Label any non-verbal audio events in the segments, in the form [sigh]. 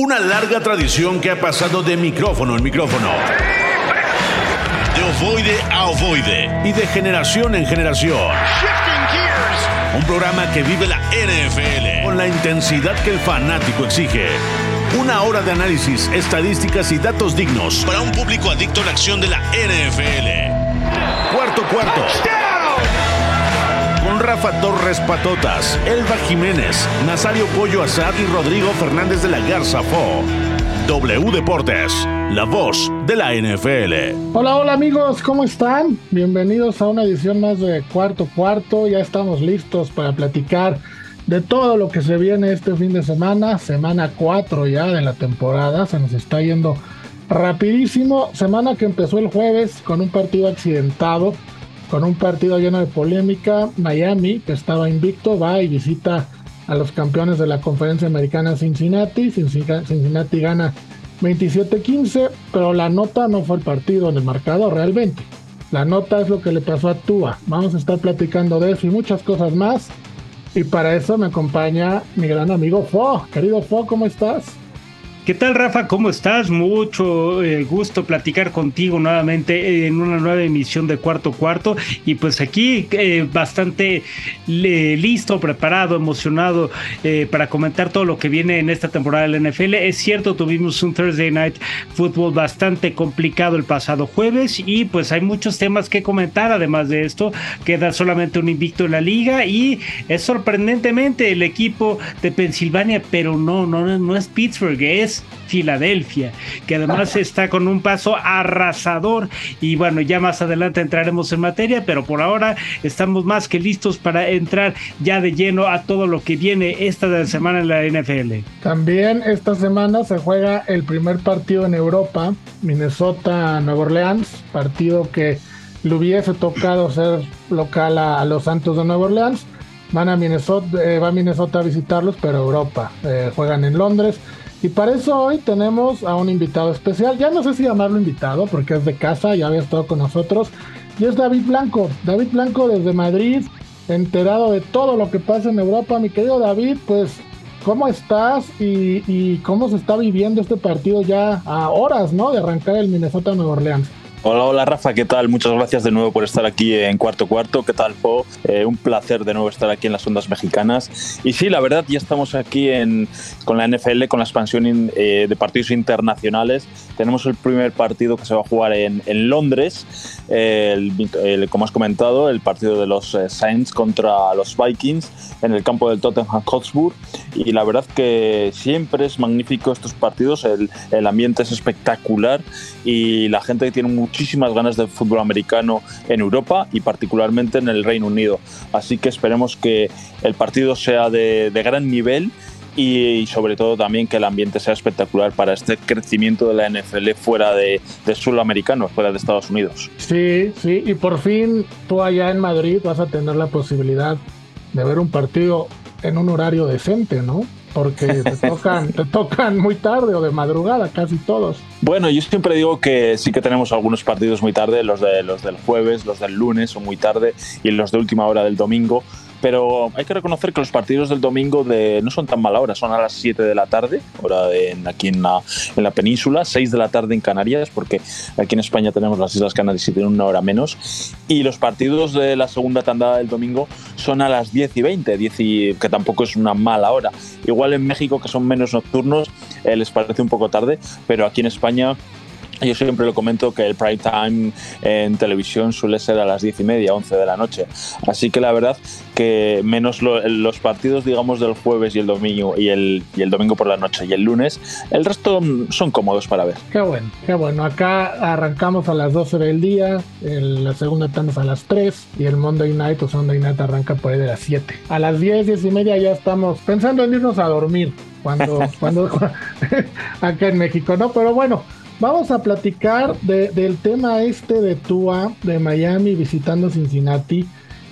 Una larga tradición que ha pasado de micrófono en micrófono. De ovoide a ovoide. Y de generación en generación. Un programa que vive la NFL con la intensidad que el fanático exige. Una hora de análisis, estadísticas y datos dignos para un público adicto a la acción de la NFL. Cuarto cuarto. Con Rafa Torres Patotas, Elba Jiménez, Nazario Pollo Azad y Rodrigo Fernández de la Garza Fo. W Deportes, la voz de la NFL. Hola, hola amigos, ¿cómo están? Bienvenidos a una edición más de Cuarto Cuarto. Ya estamos listos para platicar de todo lo que se viene este fin de semana, semana 4 ya de la temporada, se nos está yendo rapidísimo, semana que empezó el jueves con un partido accidentado, con un partido lleno de polémica, Miami, que estaba invicto, va y visita a los campeones de la conferencia americana Cincinnati, Cincinnati gana 27-15, pero la nota no fue el partido en el marcador realmente. La nota es lo que le pasó a Tua. Vamos a estar platicando de eso y muchas cosas más. Y para eso me acompaña mi gran amigo Fo. Querido Fo, ¿cómo estás? ¿Qué tal, Rafa? ¿Cómo estás? Mucho eh, gusto platicar contigo nuevamente en una nueva emisión de Cuarto Cuarto. Y pues aquí eh, bastante listo, preparado, emocionado eh, para comentar todo lo que viene en esta temporada de la NFL. Es cierto, tuvimos un Thursday Night Football bastante complicado el pasado jueves y pues hay muchos temas que comentar. Además de esto, queda solamente un invicto en la liga y es sorprendentemente el equipo de Pensilvania, pero no, no, no es Pittsburgh, es Filadelfia, que además está con un paso arrasador y bueno, ya más adelante entraremos en materia, pero por ahora estamos más que listos para entrar ya de lleno a todo lo que viene esta semana en la NFL. También esta semana se juega el primer partido en Europa, Minnesota-Nueva Orleans, partido que le hubiese tocado ser local a, los Santos de Nueva Orleans. Van a Minnesota, eh, va a Minnesota a visitarlos, pero Europa. Eh, juegan en Londres. Y para eso hoy tenemos a un invitado especial. Ya no sé si llamarlo invitado porque es de casa, ya había estado con nosotros. Y es David Blanco. David Blanco desde Madrid, enterado de todo lo que pasa en Europa. Mi querido David, pues, ¿cómo estás? Y, y cómo se está viviendo este partido ya a horas, ¿no? De arrancar el Minnesota Nueva Orleans. Hola, hola Rafa, ¿qué tal? Muchas gracias de nuevo por estar aquí en Cuarto Cuarto. ¿Qué tal, Po? Eh, un placer de nuevo estar aquí en las ondas mexicanas. Y sí, la verdad, ya estamos aquí en, con la NFL, con la expansión eh, de partidos internacionales. Tenemos el primer partido que se va a jugar en, en Londres, el, como has comentado, el partido de los eh, Saints contra los Vikings en el campo del Tottenham Hotspur. Y la verdad que siempre es magnífico estos partidos, el, el ambiente es espectacular y la gente tiene un muchísimas ganas de fútbol americano en Europa y particularmente en el Reino Unido. Así que esperemos que el partido sea de, gran nivel y, sobre todo también que el ambiente sea espectacular para este crecimiento de la NFL fuera de, de suelo americano, fuera de Estados Unidos. Sí, sí, y por fin tú allá en Madrid vas a tener la posibilidad de ver un partido en un horario decente, ¿no? Porque te [laughs] tocan, te tocan muy tarde o de madrugada, casi todos. Bueno, yo siempre digo que sí que tenemos algunos partidos muy tarde, los, de, los del jueves, los del lunes son muy tarde y los de última hora del domingo pero hay que reconocer que los partidos del domingo de, no son tan mala hora, son a las 7 de la tarde, hora de, aquí en la, en la península, 6 de la tarde en Canarias, porque aquí en España tenemos las Islas Canarias y tienen una hora menos. Y los partidos de la segunda tandada del domingo son a las 10 y 20, 10 que tampoco es una mala hora. Igual en México, que son menos nocturnos, eh, les parece un poco tarde, pero aquí en España yo siempre lo comento que el prime time en televisión suele ser a las diez y media, 11 de la noche. Así que la verdad que menos los partidos, digamos, del jueves y el domingo y el, y el domingo por la noche y el lunes, el resto son cómodos para ver. Qué bueno, qué bueno. Acá arrancamos a las 12 del día, la segunda tanda a las 3 y el Monday Night o Sunday Night arranca por ahí de las 7. A las 10, 10 y media ya estamos pensando en irnos a dormir cuando, [laughs] cuando [laughs] acá en México, ¿no? Pero bueno. Vamos a platicar del tema este de Tua, de Miami visitando Cincinnati.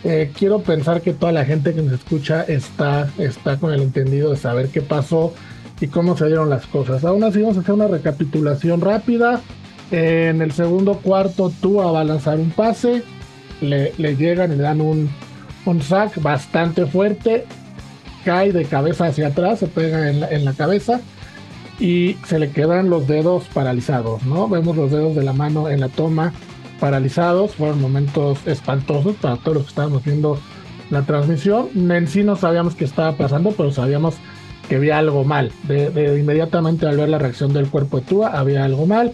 Eh, quiero pensar que toda la gente que nos escucha está, está con el entendido de saber qué pasó y cómo se dieron las cosas. Aún así vamos a hacer una recapitulación rápida. en el segundo cuarto Tua va a lanzar un pase, le, llegan y le dan un, un sack bastante fuerte, cae de cabeza hacia atrás, se pega en la, en la cabeza y se le quedan los dedos paralizados, ¿no? Vemos los dedos de la mano en la toma paralizados, fueron momentos espantosos para todos los que estábamos viendo la transmisión. En sí no sabíamos qué estaba pasando, pero sabíamos que había algo mal. De, inmediatamente al ver la reacción del cuerpo de Tua, había algo mal.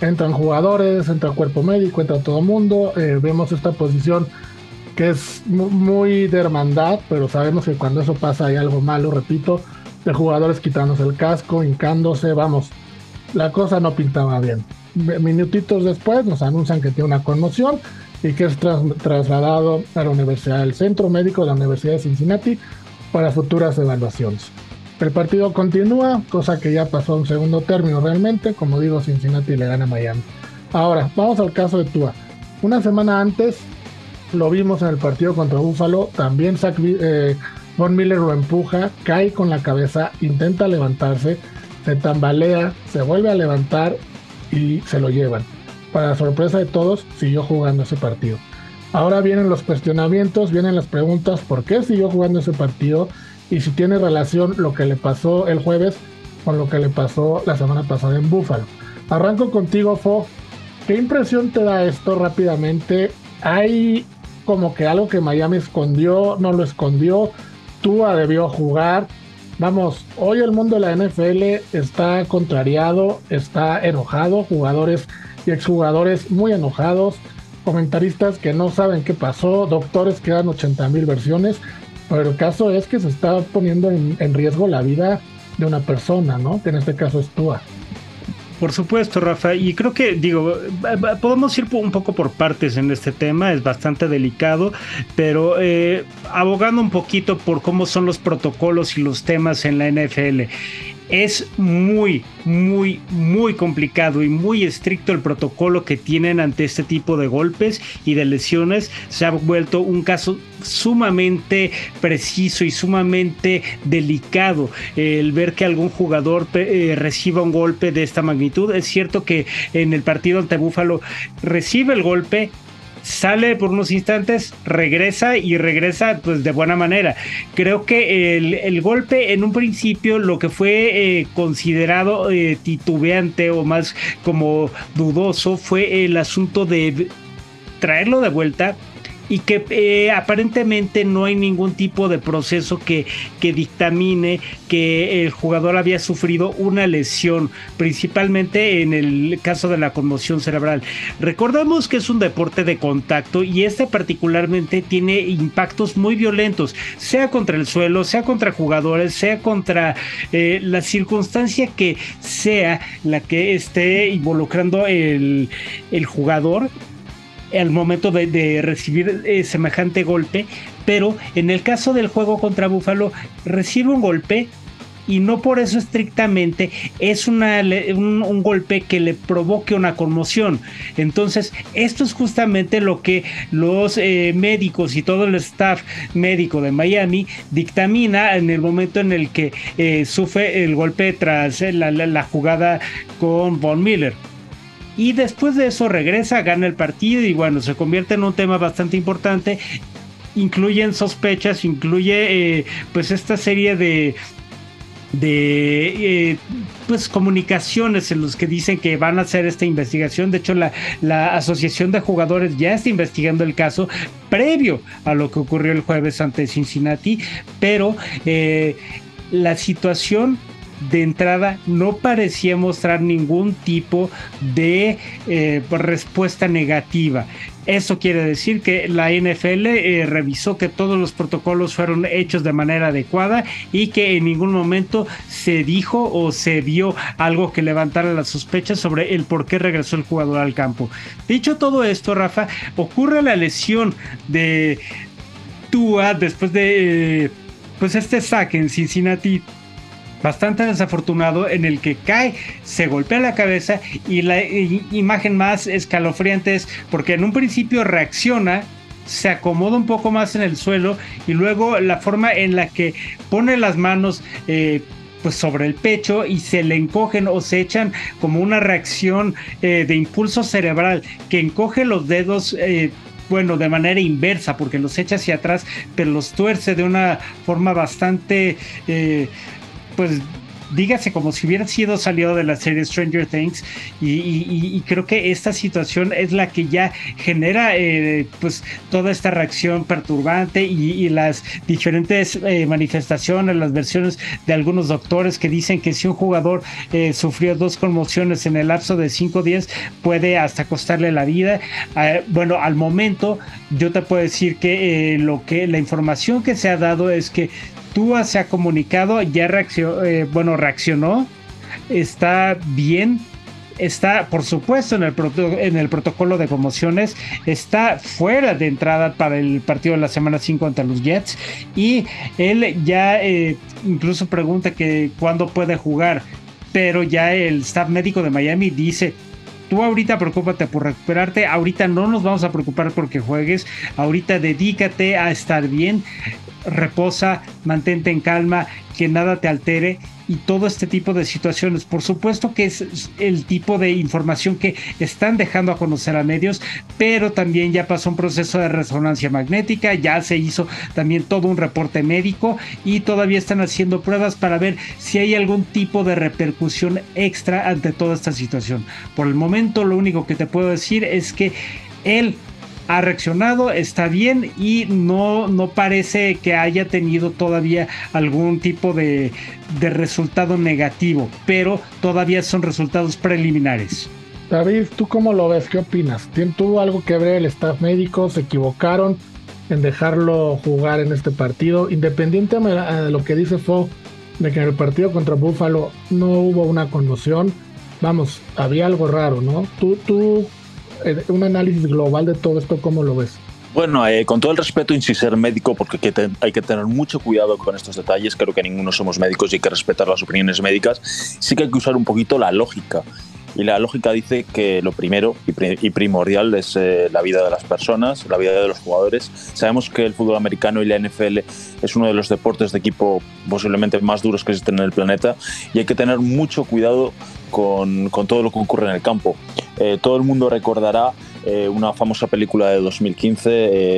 Entran jugadores, entra cuerpo médico, entra todo el mundo. Eh, vemos esta posición que es muy de hermandad, pero sabemos que cuando eso pasa hay algo malo, repito, de jugadores quitándose el casco, hincándose, vamos, la cosa no pintaba bien. Minutitos después nos anuncian que tiene una conmoción y que es trasladado a la Universidad del Centro Médico de la Universidad de Cincinnati para futuras evaluaciones. El partido continúa, cosa que ya pasó a un segundo término realmente. Como digo, Cincinnati le gana a Miami. Ahora, vamos al caso de Tua. Una semana antes lo vimos en el partido contra Buffalo. También Zach, eh, Von Miller lo empuja, cae con la cabeza, intenta levantarse, se tambalea, se vuelve a levantar y se lo llevan. Para sorpresa de todos, siguió jugando ese partido. Ahora vienen los cuestionamientos, vienen las preguntas, ¿por qué siguió jugando ese partido? y si tiene relación lo que le pasó el jueves con lo que le pasó la semana pasada en Buffalo. Arranco contigo, Fo. ¿Qué impresión te da esto rápidamente? Hay como que algo que Miami escondió, no lo escondió. Tua debió jugar. Vamos, hoy el mundo de la NFL está contrariado, está enojado, jugadores y exjugadores muy enojados, comentaristas que no saben qué pasó, doctores que dan 80 mil versiones. Pero el caso es que se está poniendo en, riesgo la vida de una persona, ¿no? Que en este caso es Tua. Por supuesto, Rafa, y creo que, digo, podemos ir un poco por partes en este tema, es bastante delicado, pero eh, abogando un poquito por cómo son los protocolos y los temas en la NFL es muy, muy, muy complicado y muy estricto el protocolo que tienen ante este tipo de golpes y de lesiones. Se ha vuelto un caso sumamente preciso y sumamente delicado el ver que algún jugador eh, reciba un golpe de esta magnitud. Es cierto que en el partido ante Búfalo recibe el golpe, sale por unos instantes, regresa y regresa pues de buena manera. Creo que el, golpe en un principio lo que fue eh, considerado eh, titubeante o más como dudoso fue el asunto de traerlo de vuelta y que eh, aparentemente no hay ningún tipo de proceso que, que dictamine que el jugador había sufrido una lesión, principalmente en el caso de la conmoción cerebral. Recordamos que es un deporte de contacto y este particularmente tiene impactos muy violentos, sea contra el suelo, sea contra jugadores, sea contra eh, la circunstancia que sea la que esté involucrando el, el jugador al momento de, recibir eh, semejante golpe, pero en el caso del juego contra Buffalo recibe un golpe y no por eso estrictamente es una, un, golpe que le provoque una conmoción. Entonces, esto es justamente lo que los eh, médicos y todo el staff médico de Miami dictamina en el momento en el que eh, sufre el golpe tras la, la jugada con Von Miller y después de eso regresa, gana el partido y bueno, se convierte en un tema bastante importante. Incluyen sospechas, incluye eh, pues esta serie de de eh, pues comunicaciones en los que dicen que van a hacer esta investigación. De hecho, la, la, Asociación de Jugadores ya está investigando el caso previo a lo que ocurrió el jueves ante Cincinnati, pero eh, la situación de entrada no parecía mostrar ningún tipo de eh, respuesta negativa. Eso quiere decir que la NFL eh, revisó que todos los protocolos fueron hechos de manera adecuada y que en ningún momento se dijo o se vio algo que levantara las sospechas sobre el por qué regresó el jugador al campo. Dicho todo esto, Rafa, ocurre la lesión de Tua después de eh, pues este saque en Cincinnati bastante desafortunado en el que cae, se golpea la cabeza y la imagen más escalofriante es porque en un principio reacciona, se acomoda un poco más en el suelo y luego la forma en la que pone las manos eh, pues sobre el pecho y se le encogen o se echan como una reacción eh, de impulso cerebral que encoge los dedos eh, bueno, de manera inversa, porque los echa hacia atrás, pero los tuerce de una forma bastante pues dígase como si hubiera sido salido de la serie Stranger Things y, creo que esta situación es la que ya genera eh, pues toda esta reacción perturbante y, las diferentes eh, manifestaciones, las versiones de algunos doctores que dicen que si un jugador eh, sufrió dos conmociones en el lapso de 5 días puede hasta costarle la vida. bueno, al momento yo te puedo decir que lo que la información que se ha dado es que Tua se ha comunicado, ya reaccionó, eh, bueno, reaccionó, está bien, está por supuesto en el, en el protocolo de promociones, está fuera de entrada para el partido de la semana 5 ante los Jets y él ya eh, incluso pregunta que cuándo puede jugar, pero ya el staff médico de Miami dice tú ahorita preocúpate por recuperarte, ahorita no nos vamos a preocupar porque juegues, ahorita dedícate a estar bien reposa, mantente en calma, que nada te altere y todo este tipo de situaciones. Por supuesto que es el tipo de información que están dejando a conocer a medios, pero también ya pasó un proceso de resonancia magnética, ya se hizo también todo un reporte médico y todavía están haciendo pruebas para ver si hay algún tipo de repercusión extra ante toda esta situación. Por el momento lo único que te puedo decir es que él ha reaccionado, está bien y no, no parece que haya tenido todavía algún tipo de, de resultado negativo, pero todavía son resultados preliminares. David, ¿tú cómo lo ves? ¿Qué opinas? ¿Tuvo algo que ver el staff médico? ¿Se equivocaron en dejarlo jugar en este partido? Independientemente de lo que dice Fo, de que en el partido contra Buffalo no hubo una conmoción, vamos, había algo raro, ¿no? ¿Tú, tú un análisis global de todo esto, ¿cómo lo ves? Bueno, eh, con todo el respeto, sin ser médico, porque hay que, tener mucho cuidado con estos detalles, creo que ninguno somos médicos y hay que respetar las opiniones médicas, sí que hay que usar un poquito la lógica. Y la lógica dice que lo primero y, primordial es eh, la vida de las personas, la vida de los jugadores. Sabemos que el fútbol americano y la NFL es uno de los deportes de equipo posiblemente más duros que existen en el planeta y hay que tener mucho cuidado con, todo lo que ocurre en el campo. Eh, todo el mundo recordará eh, una famosa película de 2015,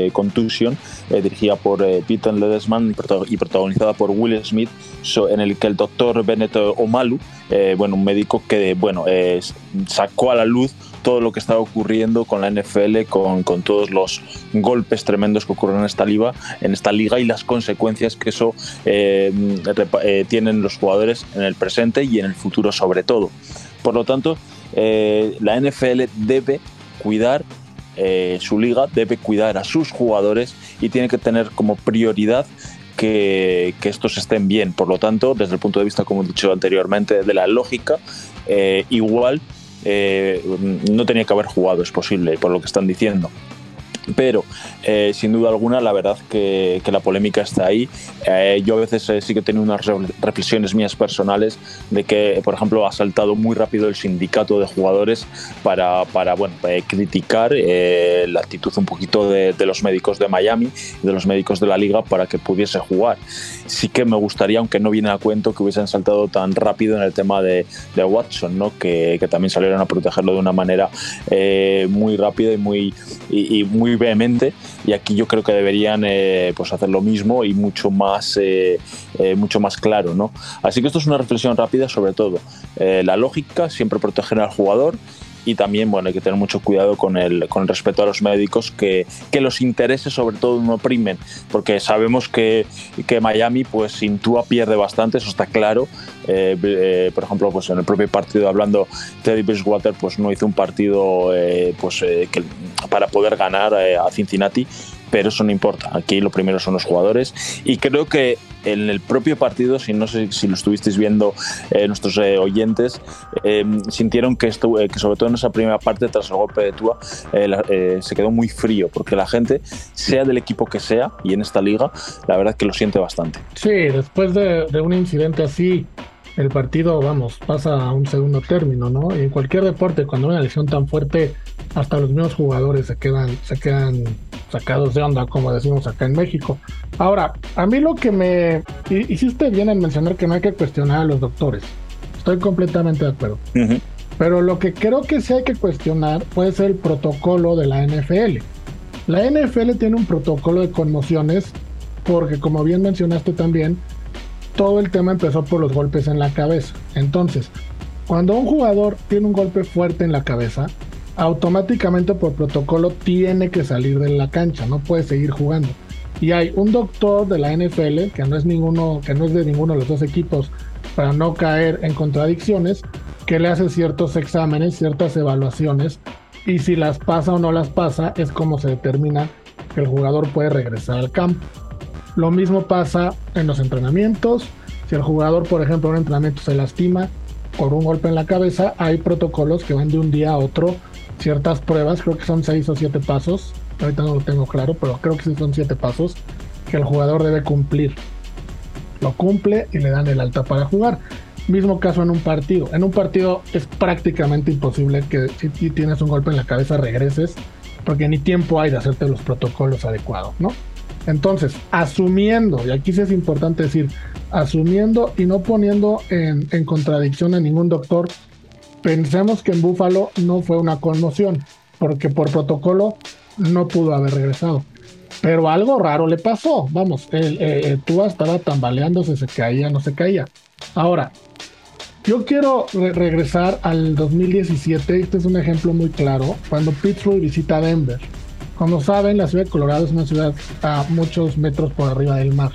eh, Contusion, dirigida por Peter Ledesman y protagonizada por Will Smith, en el que el doctor Bennett Omalu, bueno, un médico que bueno, sacó a la luz todo lo que estaba ocurriendo con la NFL, con, con, todos los golpes tremendos que ocurren en esta liga, en esta liga y las consecuencias que eso tienen los jugadores en el presente y en el futuro sobre todo. Por lo tanto, eh, la NFL debe cuidar eh, su liga, debe cuidar a sus jugadores y tiene que tener como prioridad que, estos estén bien. Por lo tanto, desde el punto de vista, como he dicho anteriormente, de la lógica, eh, igual no tenía que haber jugado, es posible, por lo que están diciendo. Pero eh, sin duda alguna, la verdad que, la polémica está ahí. Eh, yo a veces eh, sí que he tenido unas reflexiones mías personales de que, por ejemplo, ha saltado muy rápido el sindicato de jugadores para, para bueno, criticar la actitud un poquito de, los médicos de Miami y de los médicos de la liga para que pudiese jugar. Sí que me gustaría, aunque no viene a cuento, que hubiesen saltado tan rápido en el tema de, Watson, ¿no? que, también salieron a protegerlo de una manera muy rápida y muy, y muy vehemente y aquí yo creo que deberían eh, pues hacer lo mismo y mucho más, eh, eh, mucho más claro. ¿no? Así que esto es una reflexión rápida sobre todo. la lógica, siempre proteger al jugador y también bueno, hay que tener mucho cuidado con el, con el respeto a los médicos, que, que los intereses sobre todo no primen, porque sabemos que, que Miami pues sin pierde bastante, eso está claro. Eh, eh, por ejemplo, pues en el propio partido hablando, Teddy Bridgewater pues no hizo un partido eh, pues, para poder ganar a Cincinnati pero eso no importa. Aquí lo primero son los jugadores y creo que en el propio partido, si no sé si lo estuvisteis viendo eh, nuestros eh, oyentes, em, sintieron que, esto, eh, que sobre todo en esa primera parte, tras el golpe de Tua, se quedó muy frío, porque la gente, sea del equipo que sea, y en esta liga, la verdad que lo siente bastante. Sí, después de, de un incidente así, el partido, vamos, pasa a un segundo término, ¿no? Y en cualquier deporte, cuando una lesión tan fuerte, hasta los mismos jugadores se quedan, se quedan sacados de onda, como decimos acá en México. Ahora, a mí lo que me hiciste bien en mencionar que no hay que cuestionar a los doctores. Estoy completamente de acuerdo. Pero lo que creo que sí hay que cuestionar puede ser el protocolo de la NFL. La NFL tiene un protocolo de conmociones porque, como bien mencionaste también, todo el tema empezó por los golpes en la cabeza. Entonces, cuando un jugador tiene un golpe fuerte en la cabeza, automáticamente por protocolo tiene que salir de la cancha, no puede seguir jugando. Y hay un doctor de la NFL, que no es ninguno, que no es de ninguno de los dos equipos, para no caer en contradicciones, que le hace ciertos exámenes, ciertas evaluaciones, y si las pasa o no las pasa, es como se determina que el jugador puede regresar al campo. Lo mismo pasa en los entrenamientos. Si el jugador, por ejemplo, en un entrenamiento se lastima por un golpe en la cabeza, hay protocolos que van de un día a otro, ciertas pruebas, creo que son seis o siete pasos, ahorita no lo tengo claro, pero creo que sí son siete pasos que el jugador debe cumplir. Lo cumple y le dan el alta para jugar. Mismo caso en un partido. En un partido es prácticamente imposible que si tienes un golpe en la cabeza regreses, porque ni tiempo hay de hacerte los protocolos adecuados, ¿no? Entonces, asumiendo, y aquí sí es importante decir, asumiendo y no poniendo en, en contradicción a ningún doctor, pensemos que en Búfalo no fue una conmoción, porque por protocolo no pudo haber regresado. Pero algo raro le pasó. Vamos, el, el, Tua estaba tambaleándose, se caía, no se caía. Ahora, yo quiero regresar al 2017. Este es un ejemplo muy claro. Cuando Pittsburgh visita Denver. Como saben, la ciudad de Colorado es una ciudad a muchos metros por arriba del mar.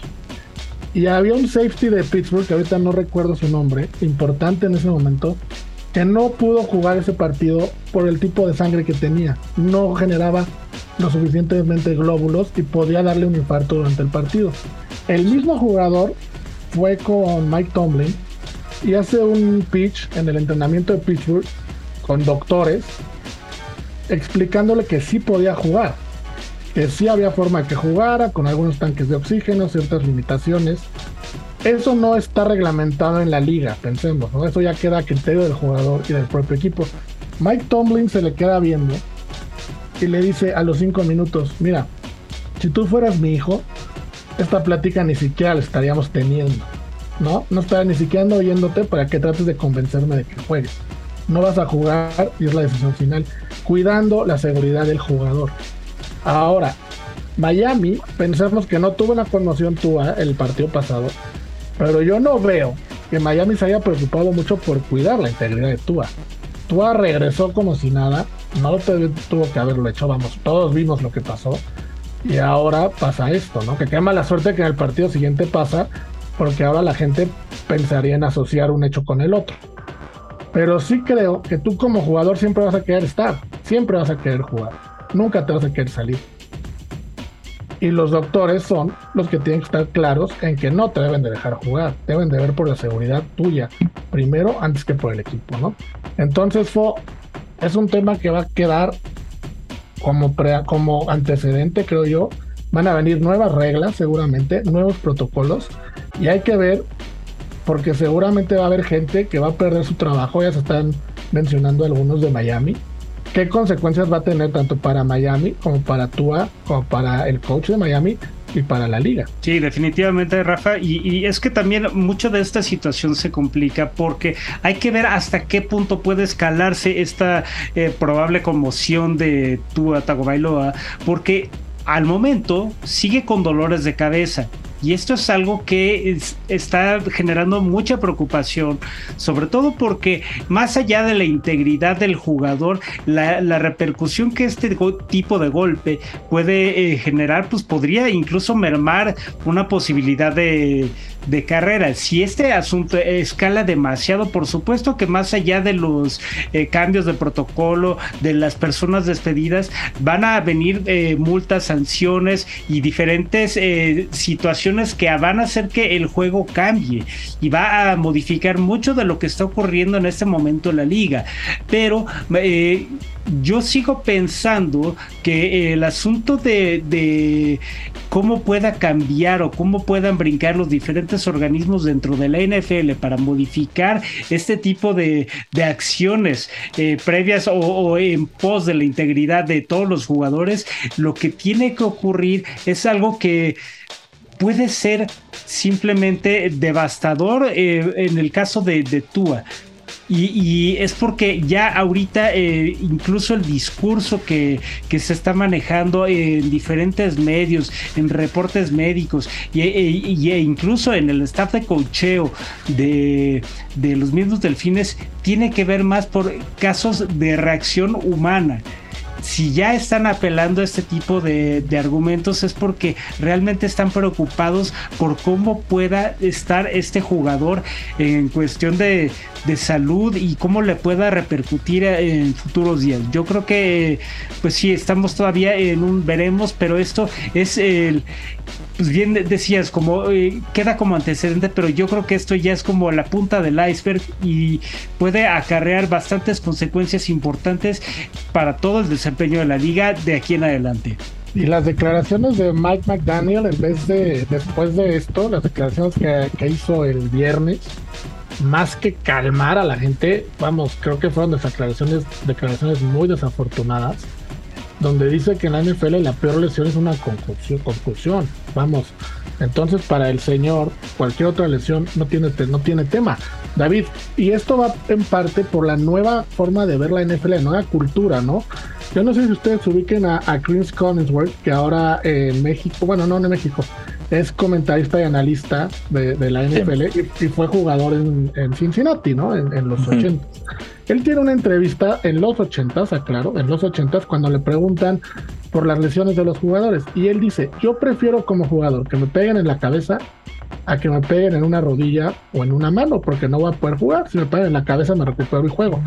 Y había un safety de Pittsburgh, que ahorita no recuerdo su nombre, importante en ese momento, que no pudo jugar ese partido por el tipo de sangre que tenía. No generaba lo suficientemente glóbulos y podía darle un infarto durante el partido. El mismo jugador fue con Mike Tomlin y hace un pitch en el entrenamiento de Pittsburgh con doctores explicándole que sí podía jugar, que sí había forma que jugara con algunos tanques de oxígeno, ciertas limitaciones. Eso no está reglamentado en la liga, pensemos, ¿no? Eso ya queda a criterio del jugador y del propio equipo. Mike Tomlin se le queda viendo y le dice a los cinco minutos, mira, si tú fueras mi hijo, esta plática ni siquiera la estaríamos teniendo, ¿no? No estaría ni siquiera oyéndote para que trates de convencerme de que juegues. No vas a jugar y es la decisión final, cuidando la seguridad del jugador. Ahora, Miami, pensamos que no tuvo una conmoción Tua el partido pasado, pero yo no veo que Miami se haya preocupado mucho por cuidar la integridad de Tua. Tua regresó como si nada, no tuvo que haberlo hecho, vamos, todos vimos lo que pasó. Y ahora pasa esto, ¿no? Que qué mala suerte que en el partido siguiente pasa, porque ahora la gente pensaría en asociar un hecho con el otro. Pero sí creo que tú como jugador siempre vas a querer estar, siempre vas a querer jugar, nunca te vas a querer salir. Y los doctores son los que tienen que estar claros en que no te deben de dejar jugar, deben de ver por la seguridad tuya, primero antes que por el equipo, ¿no? Entonces es un tema que va a quedar como, como antecedente, creo yo. Van a venir nuevas reglas, seguramente, nuevos protocolos, y hay que ver, porque seguramente va a haber gente que va a perder su trabajo, ya se están mencionando algunos de Miami, qué consecuencias va a tener tanto para Miami como para Tua, como para el coach de Miami y para la liga. Sí, definitivamente, Rafa. Y, es que también mucho de esta situación se complica porque hay que ver hasta qué punto puede escalarse esta eh, probable conmoción de Tua Tagovailoa, porque al momento sigue con dolores de cabeza y esto es algo que está generando mucha preocupación, sobre todo porque más allá de la integridad del jugador, la, repercusión que este tipo de golpe puede eh, generar, pues podría incluso mermar una posibilidad de, de carrera. Si este asunto escala demasiado, por supuesto que más allá de los eh, cambios de protocolo, de las personas despedidas, van a venir eh, multas, sanciones y diferentes eh, situaciones que van a hacer que el juego cambie y va a modificar mucho de lo que está ocurriendo en este momento en la liga. Pero yo sigo pensando que el asunto de, cómo pueda cambiar o cómo puedan brincar los diferentes organismos dentro de la NFL para modificar este tipo de, acciones eh, previas o, en pos de la integridad de todos los jugadores, lo que tiene que ocurrir es algo que puede ser simplemente devastador eh, en el caso de, de Tua Y, es porque ya ahorita eh, incluso el discurso que, que, se está manejando en diferentes medios, en reportes médicos y, e incluso en el staff de cocheo de, de los mismos delfines tiene que ver más por casos de reacción humana si ya están apelando a este tipo de, argumentos es porque realmente están preocupados por cómo pueda estar este jugador en cuestión de, de salud y cómo le pueda repercutir en futuros días. Yo creo que, pues sí, estamos todavía en un veremos, pero esto es el, pues bien decías, como eh, queda como antecedente, pero yo creo que esto ya es como la punta del iceberg y puede acarrear bastantes consecuencias importantes para todo el desempeño de la liga de aquí en adelante. Y las declaraciones de Mike McDaniel, en vez de, después de esto, las declaraciones que, que hizo el viernes, más que calmar a la gente, vamos, creo que fueron declaraciones, declaraciones muy desafortunadas donde dice que en la NFL la peor lesión es una concusión, Vamos, entonces para el señor cualquier otra lesión no tiene, no tiene tema. David, y esto va en parte por la nueva forma de ver la NFL, la nueva cultura, ¿no? Yo no sé si ustedes ubiquen a, Chris Collinsworth, que ahora en México, bueno, no en México, es comentarista y analista de, la NFL y, fue jugador en, Cincinnati, ¿no? En, los 80. Él tiene una entrevista en los 80, aclaro, en los 80 cuando le preguntan por las lesiones de los jugadores y él dice, yo prefiero como jugador que me peguen en la cabeza a que me peguen en una rodilla o en una mano, porque no voy a poder jugar. Si me pegan en la cabeza me recupero y juego.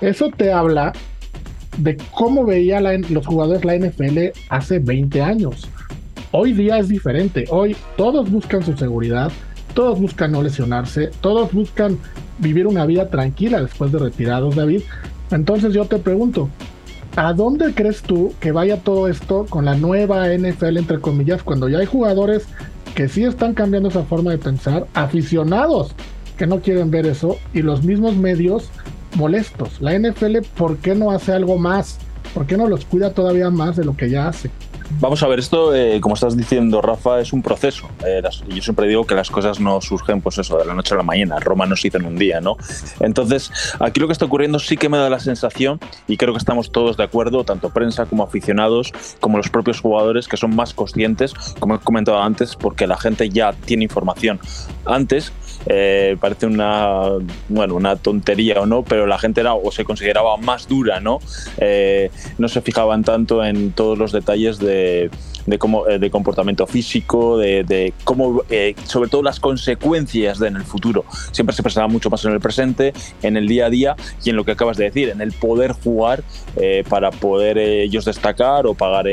Eso te habla de cómo veía los jugadores la NFL hace 20 años. Hoy día es diferente. Hoy todos buscan su seguridad, todos buscan no lesionarse, todos buscan vivir una vida tranquila después de retirados, David. Entonces yo te pregunto, ¿a dónde crees tú que vaya todo esto con la nueva NFL, entre comillas, cuando ya hay jugadores que sí están cambiando esa forma de pensar, aficionados que no quieren ver eso y los mismos medios molestos? La NFL, ¿por qué no hace algo más? ¿Por qué no los cuida todavía más de lo que ya hace? Vamos a ver, esto, eh, como estás diciendo, Rafa, es un proceso. Eh, yo siempre digo que las cosas no surgen, pues eso, de la noche a la mañana. Roma no se hizo en un día, ¿no? Entonces, aquí lo que está ocurriendo sí que me da la sensación, y creo que estamos todos de acuerdo, tanto prensa como aficionados, como los propios jugadores, que son más conscientes, como he comentado antes, porque la gente ya tiene información. Antes, eh, parece una, bueno, una tontería o no, pero la gente era o se consideraba más dura, ¿no? Eh, no se fijaban tanto en todos los detalles de de, cómo, eh, de comportamiento físico, de, cómo, eh, sobre todo las consecuencias de en el futuro. Siempre se pensaba mucho más en el presente, en el día a día y en lo que acabas de decir, en el poder jugar eh, para poder ellos destacar o pagar,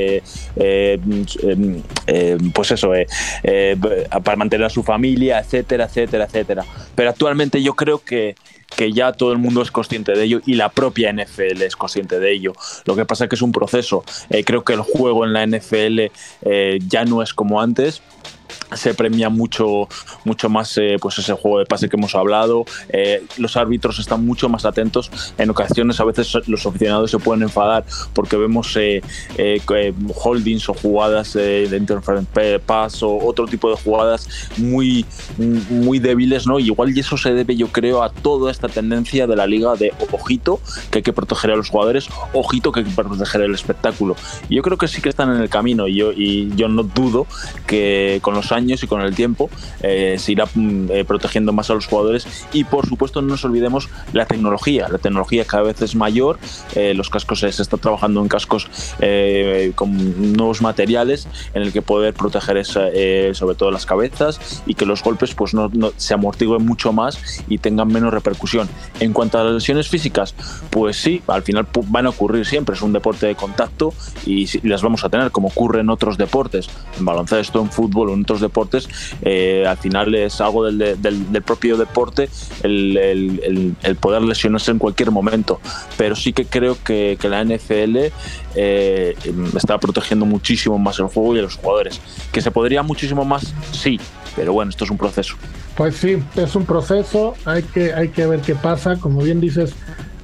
pues eso, para mantener a su familia, etcétera, etcétera, etcétera. Pero actualmente yo creo que que ya todo el mundo es consciente de ello y la propia NFL es consciente de ello. Lo que pasa es que es un proceso. Eh, creo que el juego en la NFL eh, ya no es como antes se premia mucho, mucho más eh, pues ese juego de pase que hemos hablado. Eh, los árbitros están mucho más atentos. En ocasiones, a veces los aficionados se pueden enfadar porque vemos eh, holdings o jugadas de interference pass o otro tipo de jugadas muy, muy débiles, ¿no? Y igual y eso se debe, yo creo, a toda esta tendencia de la liga de ojito, que hay que proteger a los jugadores, ojito, que hay que proteger el espectáculo. Yo creo que sí que están en el camino y yo, y yo no dudo que con los años y con el tiempo eh, se irá mm, eh, protegiendo más a los jugadores. Y por supuesto no nos olvidemos la tecnología, la tecnología cada vez es mayor, eh, los cascos se está trabajando en cascos con nuevos materiales en el que poder proteger sobre todo las cabezas y que los golpes pues no, se amortiguen mucho más y tengan menos repercusión. En cuanto a las lesiones físicas, pues sí, al final van a ocurrir siempre, es un deporte de contacto y, y las vamos a tener como ocurre en otros deportes, en baloncesto, en fútbol en otros deportes, eh, al final es algo del, propio deporte el, poder lesionarse en cualquier momento. Pero sí que creo que, la NFL eh, está protegiendo muchísimo más el juego y a los jugadores. ¿Que se podría muchísimo más? Sí, pero bueno, esto es un proceso. Pues sí, es un proceso, hay que, hay que ver qué pasa. Como bien dices,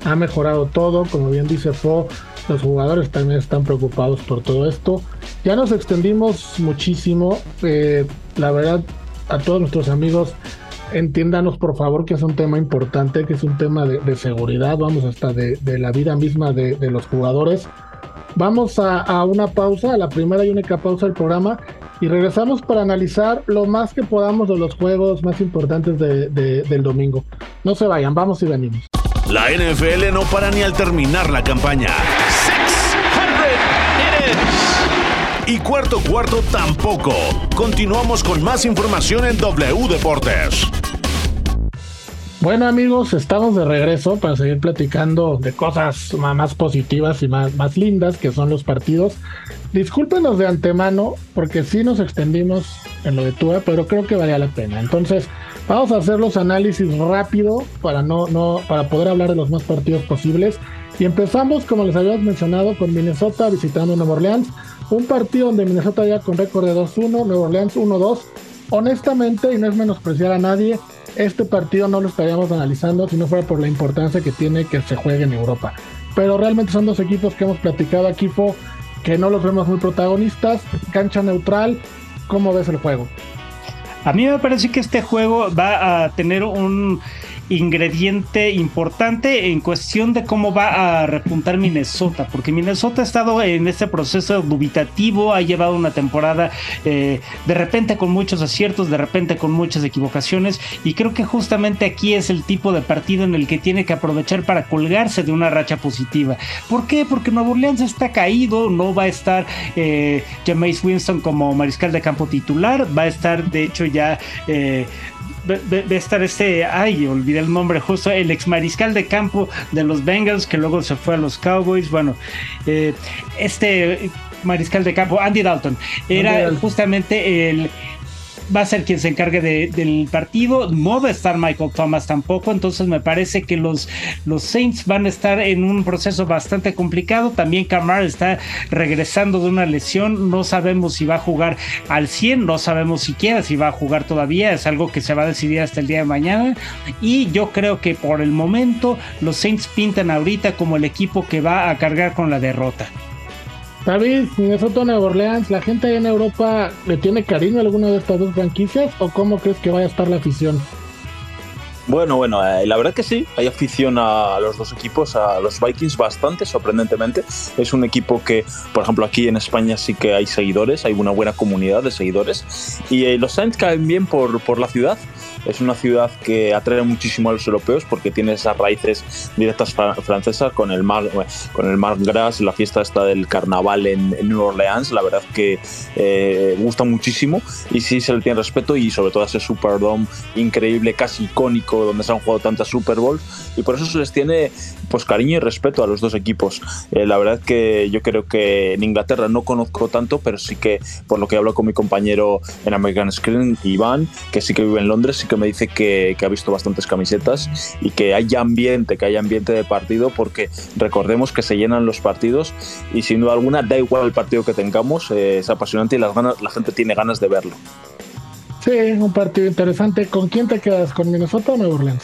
ha mejorado todo, como bien dice Fo, los jugadores también están preocupados por todo esto. Ya nos extendimos muchísimo. Eh, la verdad, a todos nuestros amigos entiéndanos por favor que es un tema importante, que es un tema de, seguridad, vamos, hasta de, la vida misma de, los jugadores. Vamos a, una pausa, a la primera y única pausa del programa, y regresamos para analizar lo más que podamos de los juegos más importantes del domingo. No se vayan, vamos y venimos. La NFL no para ni al terminar la campaña. Y cuarto cuarto tampoco. Continuamos con más información en W Deportes. Bueno amigos, estamos de regreso para seguir platicando de cosas más positivas y más, más lindas que son los partidos. Discúlpenos de antemano porque sí nos extendimos en lo de Tua, pero creo que valía la pena. Entonces, vamos a hacer los análisis rápido para no, no, para poder hablar de los más partidos posibles. Y empezamos, como les habíamos mencionado, con Minnesota visitando Nueva Orleans. Un partido donde Minnesota ya con récord de 2-1, Nueva Orleans 1-2. Honestamente, y no es menospreciar a nadie, este partido no lo estaríamos analizando si no fuera por la importancia que tiene que se juegue en Europa. Pero realmente son dos equipos que hemos platicado aquí, que no los vemos muy protagonistas. Cancha neutral, ¿cómo ves el juego? A mí me parece que este juego va a tener un ingrediente importante en cuestión de cómo va a repuntar Minnesota, porque Minnesota ha estado en este proceso dubitativo, ha llevado una temporada eh, de repente con muchos aciertos, de repente con muchas equivocaciones, y creo que justamente aquí es el tipo de partido en el que tiene que aprovechar para colgarse de una racha positiva. ¿Por qué? Porque Nuevo Orleans está caído, no va a estar eh, Winston como mariscal de campo titular, va a estar de hecho ya eh, de, estar este, ay, olvidé el nombre justo, el ex mariscal de campo de los Bengals que luego se fue a los Cowboys, bueno, eh, este mariscal de campo, Andy Dalton, era justamente el, va a ser quien se encargue del partido. No va a estar Michael Thomas tampoco. Entonces me parece que los, los Saints van a estar en un proceso bastante complicado. También Camar está regresando de una lesión. No sabemos si va a jugar al 100. No sabemos siquiera si va a jugar todavía. Es algo que se va a decidir hasta el día de mañana. Y yo creo que por el momento los Saints pintan ahorita como el equipo que va a cargar con la derrota. David, Minnesota Nueva Orleans, ¿la gente en Europa le tiene cariño a alguna de estas dos franquicias o cómo crees que vaya a estar la afición? Bueno, bueno, eh, la verdad que sí, hay afición a los dos equipos, a los Vikings bastante, sorprendentemente. Es un equipo que, por ejemplo, aquí en España sí que hay seguidores, hay una buena comunidad de seguidores. Y eh, los Saints caen bien por, por la ciudad. Es una ciudad que atrae muchísimo a los europeos porque tiene esas raíces directas francesas con el Mar, con el Mar Gras, la fiesta esta del carnaval en, New Orleans. La verdad que eh, gusta muchísimo y sí se le tiene respeto y sobre todo ese Superdome increíble, casi icónico, donde se han jugado tantas Super Bowls y por eso se les tiene pues cariño y respeto a los dos equipos. Eh, la verdad que yo creo que en Inglaterra no conozco tanto, pero sí que por lo que hablo con mi compañero en American Screen, Iván, que sí que vive en Londres, sí que me dice que, ha visto bastantes camisetas y que hay ambiente, que hay ambiente de partido, porque recordemos que se llenan los partidos y sin duda alguna da igual el partido que tengamos, eh, es apasionante y las ganas, la gente tiene ganas de verlo. Sí, un partido interesante. ¿Con quién te quedas? ¿Con Minnesota o Nueva Orleans?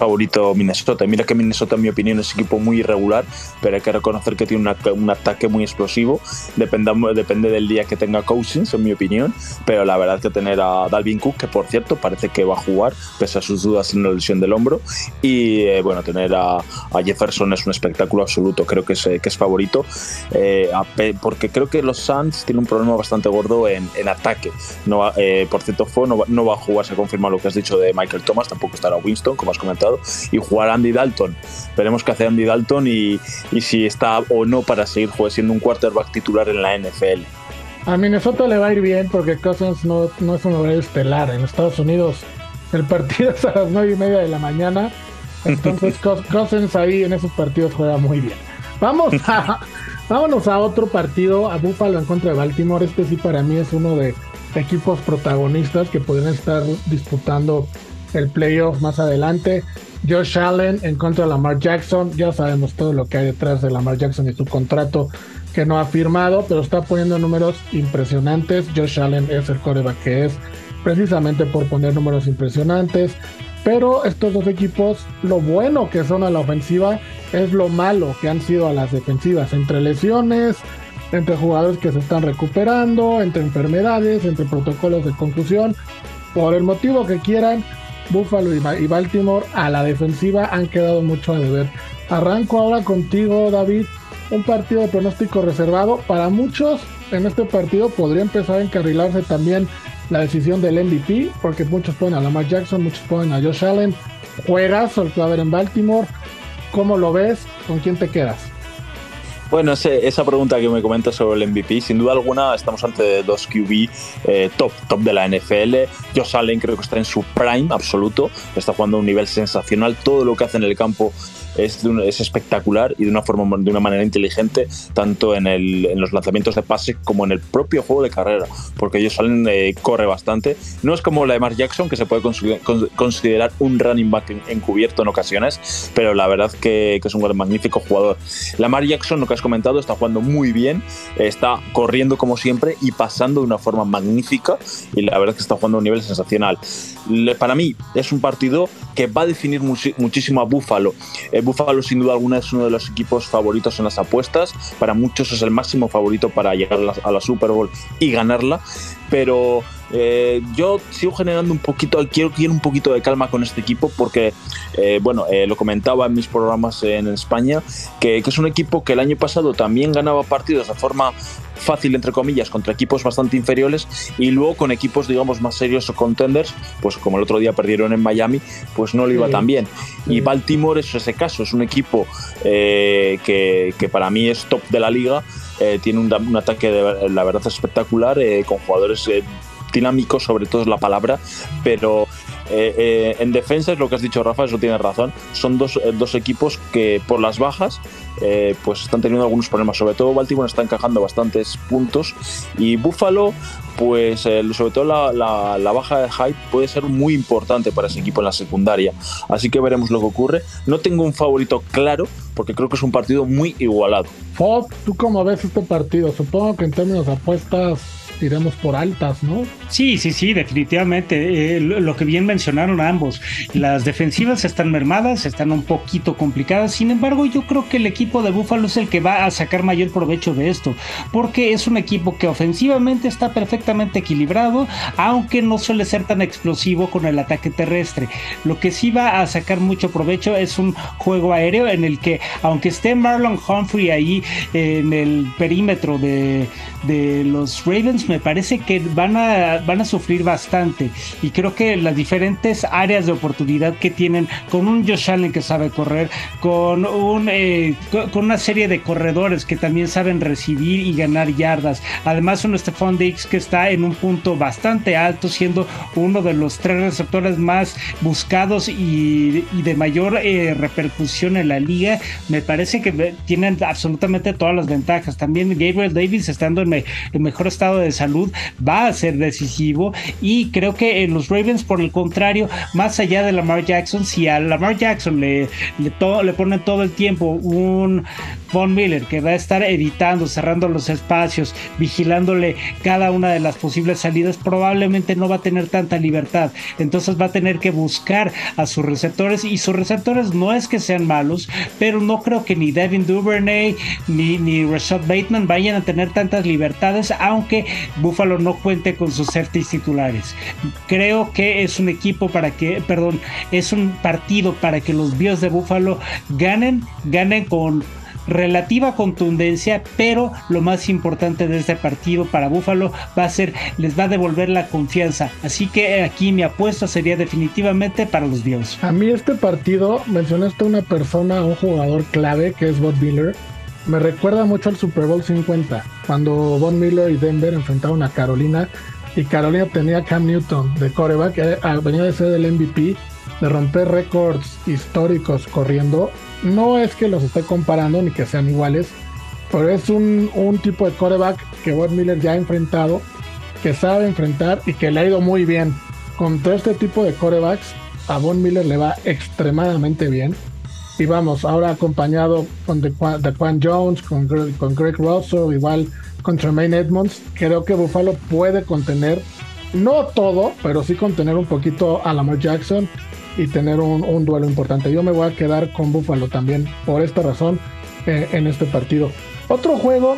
Favorito Minnesota. Mira que Minnesota, en mi opinión, es un equipo muy irregular, pero hay que reconocer que tiene un ataque muy explosivo. Depende, depende del día que tenga Cousins, en mi opinión. Pero la verdad que tener a Dalvin Cook, que por cierto parece que va a jugar, pese a sus dudas en la lesión del hombro. Y eh, bueno, tener a, Jefferson es un espectáculo absoluto. Creo que es, que es favorito. Eh, porque creo que los Suns tienen un problema bastante gordo en, ataque. No eh, por cierto, fue, no, no va a jugar, se confirma lo que has dicho de Michael Thomas, tampoco estará Winston, como has comentado y jugar Andy Dalton. Veremos qué hace Andy Dalton y, si está o no para seguir siendo un quarterback titular en la NFL. A Minnesota le va a ir bien porque Cousins no, no es un horario estelar. En Estados Unidos el partido [laughs] es a las 9 y media de la mañana. Entonces [laughs] Cousins ahí en esos partidos juega muy bien. Vamos a, [laughs] vámonos a otro partido, a Buffalo en contra de Baltimore. Este sí para mí es uno de equipos protagonistas que podrían estar disputando el playoff más adelante. Josh Allen en contra de Lamar Jackson. Ya sabemos todo lo que hay detrás de Lamar Jackson y su contrato que no ha firmado, pero está poniendo números impresionantes. Josh Allen es el coreback que es precisamente por poner números impresionantes. Pero estos dos equipos, lo bueno que son a la ofensiva es lo malo que han sido a las defensivas, entre lesiones, entre jugadores que se están recuperando, entre enfermedades, entre protocolos de conclusión por el motivo que quieran, Buffalo y Baltimore a la defensiva han quedado mucho a deber. Arranco ahora contigo, David. Un partido de pronóstico reservado. Para muchos, en este partido podría empezar a encarrilarse también la decisión del MVP, porque muchos ponen a Lamar Jackson, muchos ponen a Josh Allen. Juegas el en Baltimore. ¿Cómo lo ves? ¿Con quién te quedas? Bueno, esa pregunta que me comentas sobre el MVP, sin duda alguna estamos ante dos QB eh, top, top de la NFL. Josh Allen creo que está en su prime absoluto, está jugando a un nivel sensacional. Todo lo que hace en el campo es, es espectacular y de una forma de una manera inteligente, tanto en, los lanzamientos de pase como en el propio juego de carrera, porque ellos salen, eh, corre bastante. No es como la de Mark Jackson, que se puede considerar un running back encubierto en ocasiones, pero la verdad que, que es un magnífico jugador. La Mark Jackson, lo que has comentado, está jugando muy bien, está corriendo como siempre y pasando de una forma magnífica y la verdad que está jugando a un nivel sensacional. Para mí es un partido que va a definir muchísimo a Buffalo. Eh, Buffalo sin duda alguna es uno de los equipos favoritos en las apuestas, para muchos es el máximo favorito para llegar a la, Super Bowl y ganarla, pero eh, yo sigo generando un poquito, quiero, quiero un poquito de calma con este equipo porque, eh, bueno, lo comentaba en mis programas en España, que, que, es un equipo que el año pasado también ganaba partidos de forma fácil, entre comillas, contra equipos bastante inferiores y luego con equipos, digamos, más serios o contenders, pues como el otro día perdieron en Miami, pues no le iba tan bien. Y Baltimore es ese caso, es un equipo eh, que, que, para mí es top de la liga, eh, tiene un, ataque, de, la verdad, espectacular, eh, con jugadores dinámicos, sobre todo es la palabra, pero eh, eh, en defensa es lo que has dicho Rafa, eso tiene razón. Son dos, eh, dos equipos que por las bajas pues están teniendo algunos problemas. Sobre todo Baltimore está encajando bastantes puntos y Buffalo pues sobre todo la, la, baja de hype puede ser muy importante para ese equipo en la secundaria. Así que veremos lo que ocurre. No tengo un favorito claro porque creo que es un partido muy igualado. Fob, ¿tú cómo ves este partido? Supongo que en términos de apuestas iremos por altas, ¿no? Sí, sí, sí, definitivamente. Eh, lo, que bien mencionaron ambos. Las defensivas están mermadas, están un poquito complicadas. Sin embargo, yo creo que el equipo de Buffalo es el que va a sacar mayor provecho de esto, porque es un equipo que ofensivamente está perfectamente equilibrado, aunque no suele ser tan explosivo con el ataque terrestre. Lo que sí va a sacar mucho provecho es un juego aéreo en el que, aunque esté Marlon Humphrey ahí en el perímetro de, de los Ravens, me parece que van a, van a sufrir bastante. Y creo que las diferentes áreas de oportunidad que tienen con un Josh Allen que sabe correr, con, un, eh, con una serie de corredores que también saben recibir y ganar yardas. Además, un Stephon Diggs que está en un punto bastante alto, siendo uno de los tres receptores más buscados y, de mayor eh, repercusión en la liga. Me parece que tienen absolutamente todas las ventajas. También Gabriel Davis estando en, el mejor estado de salud va a ser decisivo. Y creo que en los Ravens por el contrario más allá de Lamar Jackson si a Lamar Jackson le, le, le ponen todo el tiempo un Von Miller que va a estar editando cerrando los espacios vigilándole cada una de las posibles salidas probablemente no va a tener tanta libertad. Entonces va a tener que buscar a sus receptores y sus receptores no es que sean malos pero no creo que ni Devin Duvernay ni, ni Rashad Bateman vayan a tener tantas libertades aunque Buffalo no cuente con sus certis titulares. Creo que es un equipo para que, perdón, es un partido para que los Bills de Buffalo ganen, ganen con relativa contundencia, pero lo más importante de este partido para Buffalo va a ser, les va a devolver la confianza. Así que aquí mi apuesta sería definitivamente para los Bills. A mí este partido, mencionaste una persona, un jugador clave que es Bob Miller me recuerda mucho al Super Bowl 50, cuando Von Miller y Denver enfrentaron a Carolina y Carolina tenía Cam Newton de coreback, que venía de ser el MVP, de romper récords históricos corriendo. No es que los esté comparando ni que sean iguales, pero es un, un tipo de coreback que Von Miller ya ha enfrentado, que sabe enfrentar y que le ha ido muy bien. Contra este tipo de corebacks, a Von Miller le va extremadamente bien. Y vamos, ahora acompañado con Daquan Jones, con, con Greg Russell, igual con Tremaine Edmonds, creo que Buffalo puede contener, no todo, pero sí contener un poquito a Lamar Jackson y tener un, duelo importante. Yo me voy a quedar con Buffalo también por esta razón eh, en este partido. Otro juego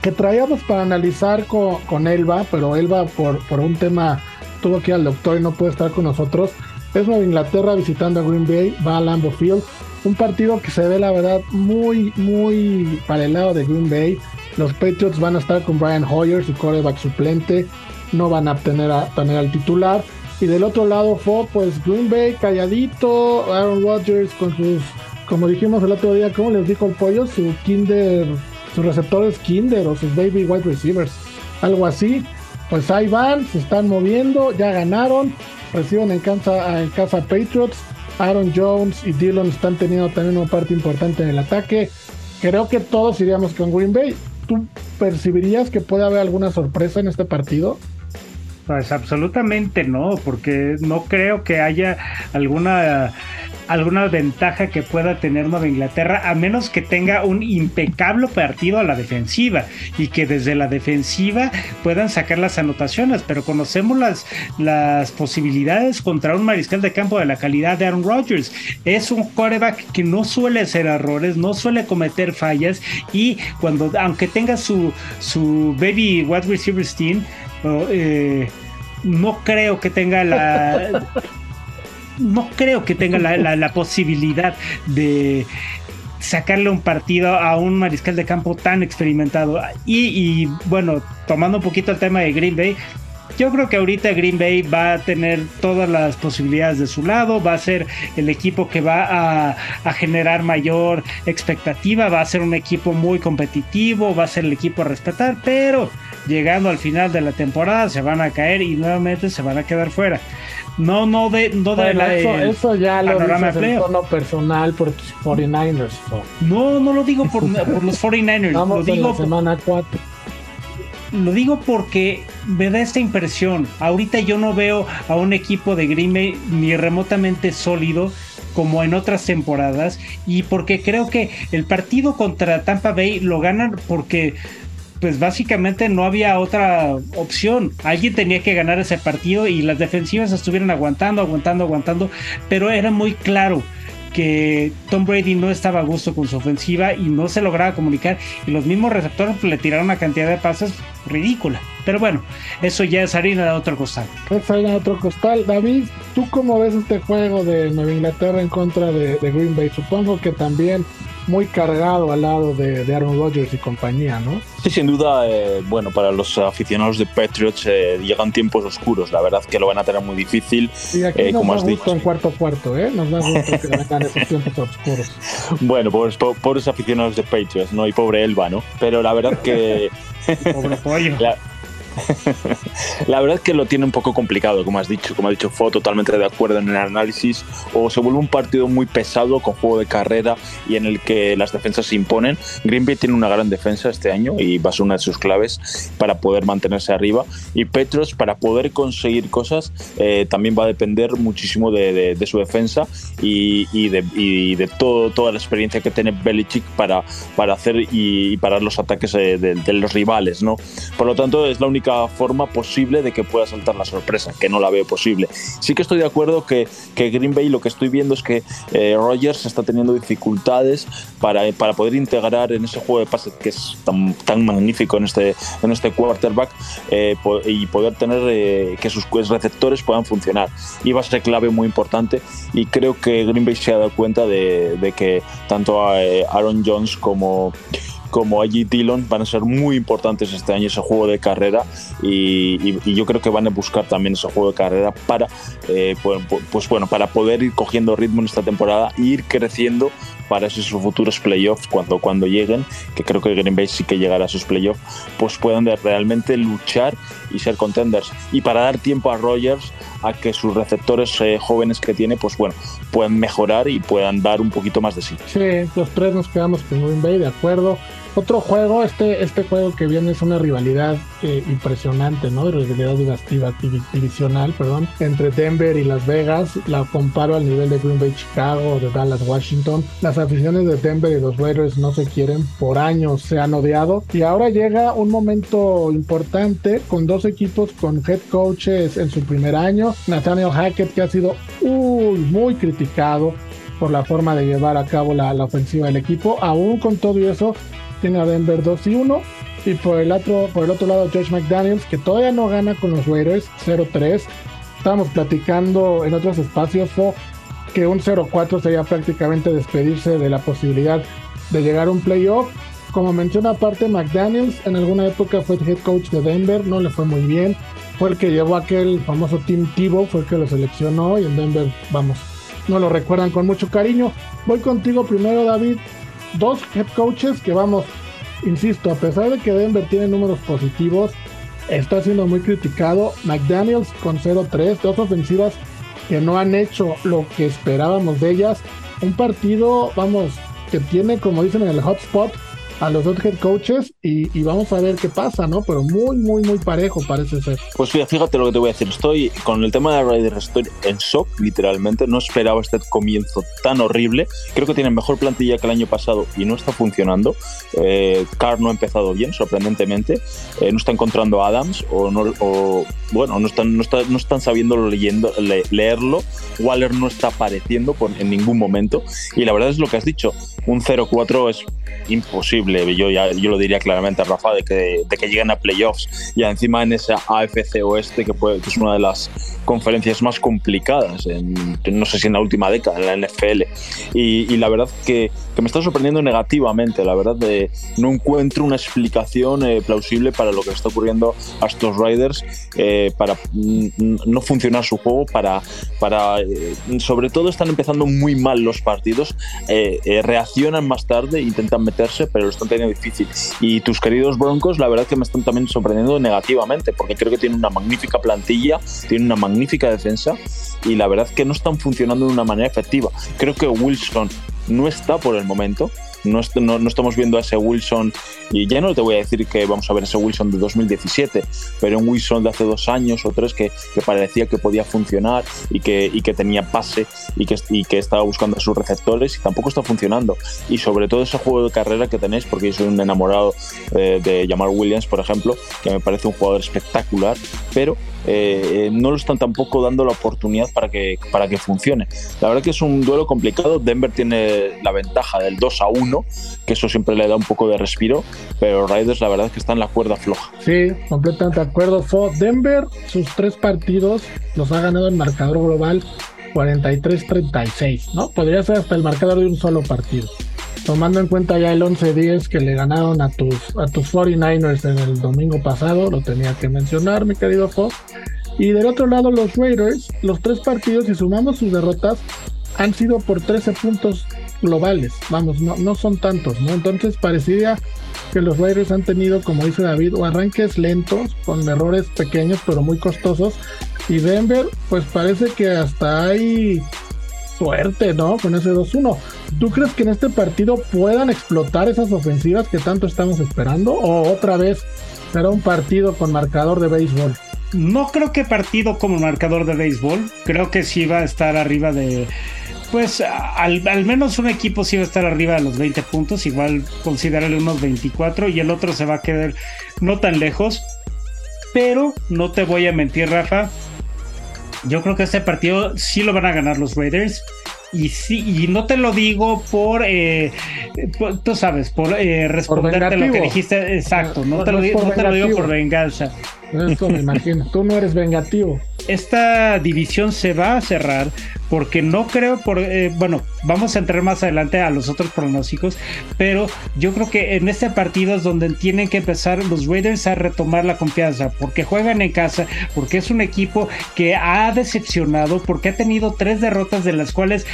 que traíamos para analizar con, Elba, pero Elba por, por un tema tuvo que ir al doctor y no puede estar con nosotros Es Nueva Inglaterra visitando a Green Bay, va a Lambeau Field. Un partido que se ve, la verdad, muy, muy para el lado de Green Bay. Los Patriots van a estar con Brian Hoyer, su coreback suplente. No van a tener, a tener al titular. Y del otro lado fue, pues, Green Bay calladito. Aaron Rodgers con sus, como dijimos el otro día, ¿cómo les dijo el pollo? Su Kinder, sus receptores Kinder o sus Baby Wide Receivers. Algo así. Pues ahí van, se están moviendo, ya ganaron. Reciben en casa, en casa Patriots Aaron Jones y Dillon están teniendo también una parte importante en el ataque. Creo que todos iríamos con Green Bay. ¿Tú percibirías que puede haber alguna sorpresa en este partido? Pues absolutamente no, porque no creo que haya alguna alguna ventaja que pueda tener Nueva Inglaterra, a menos que tenga un impecable partido a la defensiva y que desde la defensiva puedan sacar las anotaciones, pero conocemos las, las posibilidades contra un mariscal de campo de la calidad de Aaron Rodgers. Es un quarterback que no suele hacer errores, no suele cometer fallas y cuando, aunque tenga su, su baby wide receiver team, eh, no creo que tenga la [laughs] no creo que tenga la, posibilidad de sacarle un partido a un mariscal de campo tan experimentado. Y, bueno, tomando un poquito el tema de Green Bay, yo creo que ahorita Green Bay va a tener todas las posibilidades de su lado, va a ser el equipo que va a, a, generar mayor expectativa, va a ser un equipo muy competitivo, va a ser el equipo a respetar, pero llegando al final de la temporada se van a caer y nuevamente se van a quedar fuera. No, no de, no de la, eso, ya lo dices en tono personal por tus 49ers. No, no lo digo por, por los 49ers. lo digo semana 4. Lo digo porque me da esta impresión. Ahorita yo no veo a un equipo de Green Bay ni remotamente sólido como en otras temporadas y porque creo que el partido contra Tampa Bay lo ganan porque pues básicamente no había otra opción. Alguien tenía que ganar ese partido y las defensivas estuvieron aguantando, aguantando, aguantando, pero era muy claro que Tom Brady no estaba a gusto con su ofensiva y no se lograba comunicar y los mismos receptores le tiraron una cantidad de pases ridícula. Pero bueno, eso ya es harina de otro costal. Es harina de otro costal. David, ¿tú cómo ves este juego de Nueva Inglaterra en contra de, de Green Bay? Supongo que también muy cargado al lado de, Aaron Rodgers y compañía, ¿no? Sí, sin duda, eh, bueno, para los aficionados de Patriots eh, llegan tiempos oscuros, la verdad que lo van a tener muy difícil. Y aquí eh, nos como da has gusto en cuarto cuarto, ¿eh? Nos da gusto que [laughs] vengan esos tiempos oscuros. Bueno, pobres, pobres aficionados de Patriots, ¿no? Y pobre Elba, ¿no? Pero la verdad que... [laughs] pobre pollo. la [laughs] verdad es que lo tiene un poco complicado, como has dicho. Como ha dicho, fue totalmente de acuerdo en el análisis. O se vuelve un partido muy pesado con juego de carrera y en el que las defensas se imponen. Green Bay tiene una gran defensa este año y va a ser una de sus claves para poder mantenerse arriba. Y Petros, para poder conseguir cosas, eh, también va a depender muchísimo de, su defensa y, de, todo, toda la experiencia que tiene Belichick para, para hacer y, parar los ataques de, de los rivales. ¿no? Por lo tanto, es la única forma posible de que pueda saltar la sorpresa, que no la veo posible. Sí que estoy de acuerdo que, que Green Bay lo que estoy viendo es que eh, Rogers está teniendo dificultades para, para poder integrar en ese juego de pases que es tan, magnífico en este, en este quarterback eh, y poder tener eh, que sus receptores puedan funcionar. Y va a ser clave muy importante y creo que Green Bay se ha dado cuenta de, de que tanto Aaron Jones como como allí Dillon van a ser muy importantes este año ese juego de carrera y, yo creo que van a buscar también ese juego de carrera para eh, pues, pues, bueno para poder ir cogiendo ritmo en esta temporada e ir creciendo para esos futuros playoffs cuando, cuando lleguen, que creo que Green Bay sí que llegará a sus playoffs, pues puedan realmente luchar y ser contenders. Y para dar tiempo a Rogers a que sus receptores eh, jóvenes que tiene, pues bueno, puedan mejorar y puedan dar un poquito más de sí. Sí, los tres nos quedamos con Green Bay, de acuerdo. Otro juego, este, este juego que viene es una rivalidad eh, impresionante, ¿no? Rivalidad divisional, perdón, entre Denver y Las Vegas. La comparo al nivel de Green Bay, Chicago de Dallas, Washington. Las aficiones de Denver y los Raiders no se quieren, por años se han odiado. Y ahora llega un momento importante con dos equipos con head coaches en su primer año. Nathaniel Hackett, que ha sido muy criticado por la forma de llevar a cabo la, ofensiva del equipo. Aún con todo eso, tiene a Denver 2 y 1. Y por el otro, por el otro lado, Josh McDaniels, que todavía no gana con los Raiders 0-3. estábamos platicando en otros espacios, fue que un 0-4 sería prácticamente despedirse de la posibilidad de llegar a un playoff. Como menciona aparte McDaniels, en alguna época fue head coach de Denver, no le fue muy bien. Fue el que llevó aquel famoso Team Tivo, fue el que lo seleccionó y en Denver, vamos, no lo recuerdan con mucho cariño. Voy contigo primero, David. Dos head coaches que vamos, insisto, a pesar de que Denver tiene números positivos, está siendo muy criticado. McDaniels con 0-3, dos ofensivas que no han hecho lo que esperábamos de ellas. Un partido, vamos, que tiene, como dicen en el hotspot, a los dos head coaches y, vamos a ver qué pasa, ¿no? Pero muy, muy, muy parejo parece ser. Pues fíjate lo que te voy a decir. Estoy con el tema de Raiders, estoy en shock, literalmente. No esperaba este comienzo tan horrible. Creo que tienen mejor plantilla que el año pasado y no está funcionando. Eh, Carr no ha empezado bien, sorprendentemente. Eh, no está encontrando a Adams o, no, o bueno, no están, no, no están sabiendo leyendo, leerlo. Waller no está apareciendo por, en ningún momento. Y la verdad es lo que has dicho. Un 0-4 es imposible. Yo, ya, yo lo diría claramente, Rafa, de que, de que lleguen a playoffs y encima en ese AFC Oeste, que, puede, que es una de las conferencias más complicadas, en, no sé si en la última década, en la NFL. Y la verdad que, que, me está sorprendiendo negativamente. La verdad, de, no encuentro una explicación eh, plausible para lo que está ocurriendo a estos Riders, eh, para no funcionar su juego, para, para eh, sobre todo están empezando muy mal los partidos, reaccionan más tarde, intentan meterse, pero lo están teniendo difícil. Y tus queridos Broncos, la verdad que me están también sorprendiendo negativamente, porque creo que tienen una magnífica plantilla, tienen una magnífica defensa y la verdad que no están funcionando de una manera efectiva. Creo que Wilson no está por el momento, no, no, estamos viendo a ese Wilson, y ya no te voy a decir que vamos a ver ese Wilson de 2017, pero un Wilson de hace dos años o tres que, que parecía que podía funcionar y que, y que tenía pase y que, y que estaba buscando a sus receptores y tampoco está funcionando. Y sobre todo ese juego de carrera que tenéis, porque yo soy un enamorado eh, de Jamar Williams, por ejemplo, que me parece un jugador espectacular, pero eh, no lo están tampoco dando la oportunidad para que, para que funcione. La verdad que es un duelo complicado. Denver tiene la ventaja del 2 a 1, que eso siempre le da un poco de respiro, pero Raiders la verdad es que está en la cuerda floja. Sí, completamente de acuerdo. Denver, sus tres partidos los ha ganado en marcador global 43-36, ¿no? Podría ser hasta el marcador de un solo partido tomando en cuenta ya el 11-10 que le ganaron a tus, a tus 49ers en el domingo pasado, lo tenía que mencionar, mi querido Fox. Y del otro lado, los Raiders, los tres partidos, si sumamos sus derrotas, han sido por 13 puntos globales. Vamos, no, no son tantos, ¿no? Entonces parecía que los Raiders han tenido, como dice David, o arranques lentos, con errores pequeños pero muy costosos. Y Denver, pues parece que hasta hay suerte, ¿no? Con ese 2-1. ¿Tú crees que en este partido puedan explotar esas ofensivas que tanto estamos esperando? ¿O otra vez será un partido con marcador de béisbol? No creo que partido como marcador de béisbol. Creo que sí va a estar arriba de. Pues al, menos un equipo sí va a estar arriba de los 20 puntos. Igual considerarle unos 24 y el otro se va a quedar no tan lejos. Pero no te voy a mentir, Rafa. Yo creo que este partido sí lo van a ganar los Raiders. Y sí, y no te lo digo por, eh, tú sabes, por eh, responderte lo que dijiste, exacto, no, te, lo, no te lo digo por venganza. Tú no eres vengativo. Esta división se va a cerrar porque no creo por eh, bueno vamos a entrar más adelante a los otros pronósticos pero yo creo que en este partido es donde tienen que empezar los Raiders a retomar la confianza porque juegan en casa porque es un equipo que ha decepcionado porque ha tenido tres derrotas de las cuales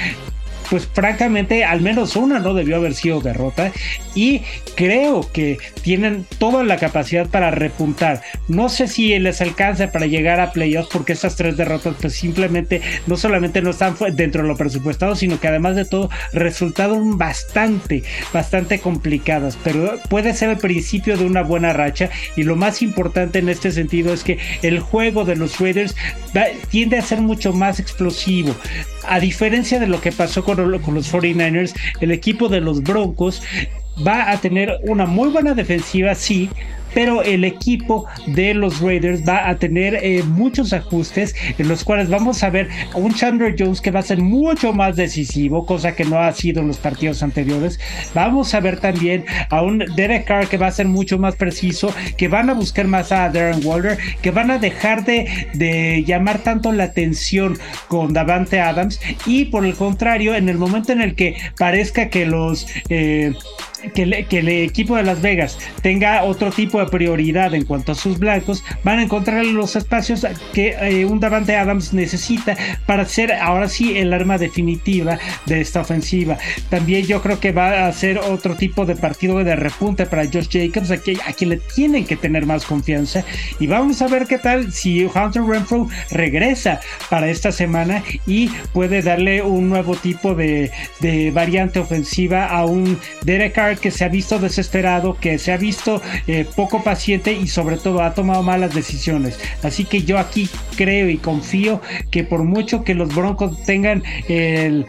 pues francamente al menos una no debió haber sido derrota y creo que tienen toda la capacidad para repuntar. No sé si les alcanza para llegar a playoffs porque esas tres derrotas pues simplemente no solamente no están dentro de lo presupuestado, sino que además de todo resultaron bastante, bastante complicadas, pero puede ser el principio de una buena racha y lo más importante en este sentido es que el juego de los Raiders tiende a ser mucho más explosivo. A diferencia de lo que pasó con los 49ers, el equipo de los Broncos va a tener una muy buena defensiva, sí, pero el equipo de los Raiders va a tener eh, muchos ajustes en los cuales vamos a ver a un Chandler Jones que va a ser mucho más decisivo, cosa que no ha sido en los partidos anteriores. Vamos a ver también a un Derek Carr que va a ser mucho más preciso, que van a buscar más a Darren Waller, que van a dejar de, de llamar tanto la atención con Davante Adams y por el contrario, en el momento en el que parezca que los... Eh, que, el equipo de Las Vegas tenga otro tipo de prioridad en cuanto a sus blancos, van a encontrar los espacios que eh, un Davante Adams necesita para ser ahora sí el arma definitiva de esta ofensiva. También yo creo que va a ser otro tipo de partido de repunte para Josh Jacobs, a, quien le tienen que tener más confianza. Y vamos a ver qué tal si Hunter Renfro regresa para esta semana y puede darle un nuevo tipo de, de variante ofensiva a un Derek Carr que se ha visto desesperado, que se ha visto eh, poco paciente y sobre todo ha tomado malas decisiones. Así que yo aquí creo y confío que por mucho que los Broncos tengan el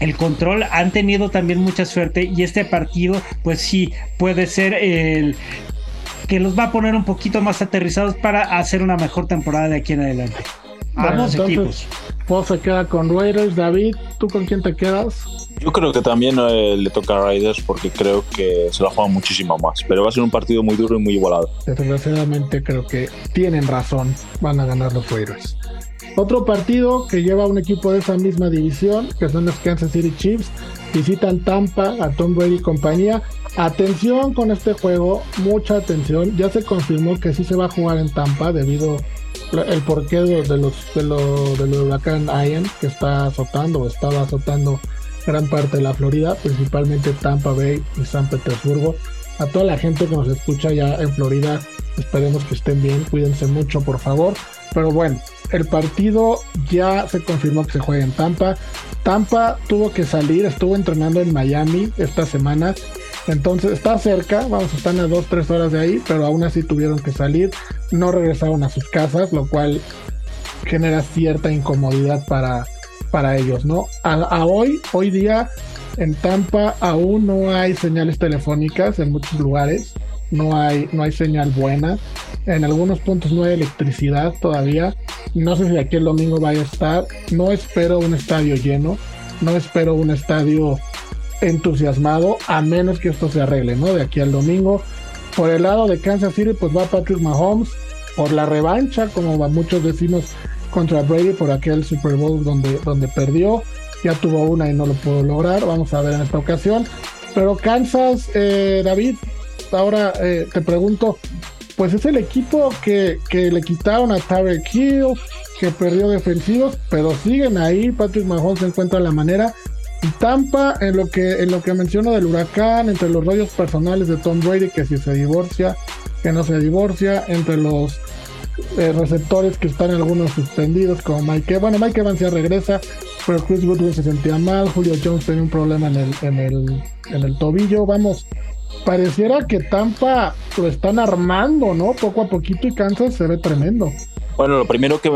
el control, han tenido también mucha suerte y este partido pues sí puede ser el que los va a poner un poquito más aterrizados para hacer una mejor temporada de aquí en adelante. Vamos equipos. Vos se queda con Raiders, David, ¿tú con quién te quedas? Yo creo que también eh, le toca a Raiders porque creo que se la juegan muchísimo más. Pero va a ser un partido muy duro y muy igualado. Desgraciadamente creo que tienen razón. Van a ganar los Raiders. Otro partido que lleva un equipo de esa misma división, que son los Kansas City Chiefs, visitan Tampa a Tom Brady y compañía. Atención con este juego, mucha atención. Ya se confirmó que sí se va a jugar en Tampa debido el porqué de, los de lo, del huracán Ian que está azotando estaba azotando gran parte de la Florida, principalmente Tampa Bay y San Petersburgo. A toda la gente que nos escucha ya en Florida, esperemos que estén bien, cuídense mucho por favor. Pero bueno, el partido ya se confirmó que se juega en Tampa. Tampa tuvo que salir, estuvo entrenando en Miami esta semana. Entonces está cerca, vamos, están a 2-3 horas de ahí, pero aún así tuvieron que salir. No regresaron a sus casas, lo cual genera cierta incomodidad para, para ellos, ¿no? A, hoy, hoy día en Tampa aún no hay señales telefónicas en muchos lugares, no hay, no hay señal buena, en algunos puntos no hay electricidad todavía, no sé si aquí el domingo vaya a estar, no espero un estadio lleno, no espero un estadio entusiasmado, a menos que esto se arregle, ¿no? De aquí al domingo. Por el lado de Kansas City, pues va Patrick Mahomes por la revancha, como muchos decimos contra Brady por aquel Super Bowl donde, donde perdió. Ya tuvo una y no lo pudo lograr. Vamos a ver en esta ocasión. Pero Kansas, eh, David, ahora eh, te pregunto, pues es el equipo que, que le quitaron a Tarek Hill, que perdió defensivos, pero siguen ahí. Patrick Mahomes encuentra la manera. Y Tampa, en lo que en lo que menciono del huracán, entre los rollos personales de Tom Brady, que si se divorcia, que no se divorcia, entre los eh, receptores que están algunos suspendidos, como Mike. Bueno, Mike Evans ya regresa, pero Chris Woodward se sentía mal. Julio Jones tenía un problema en el, en el, en el tobillo. Vamos, pareciera que Tampa lo están armando, ¿no? Poco a poquito y Kansas se ve tremendo. Bueno, lo primero que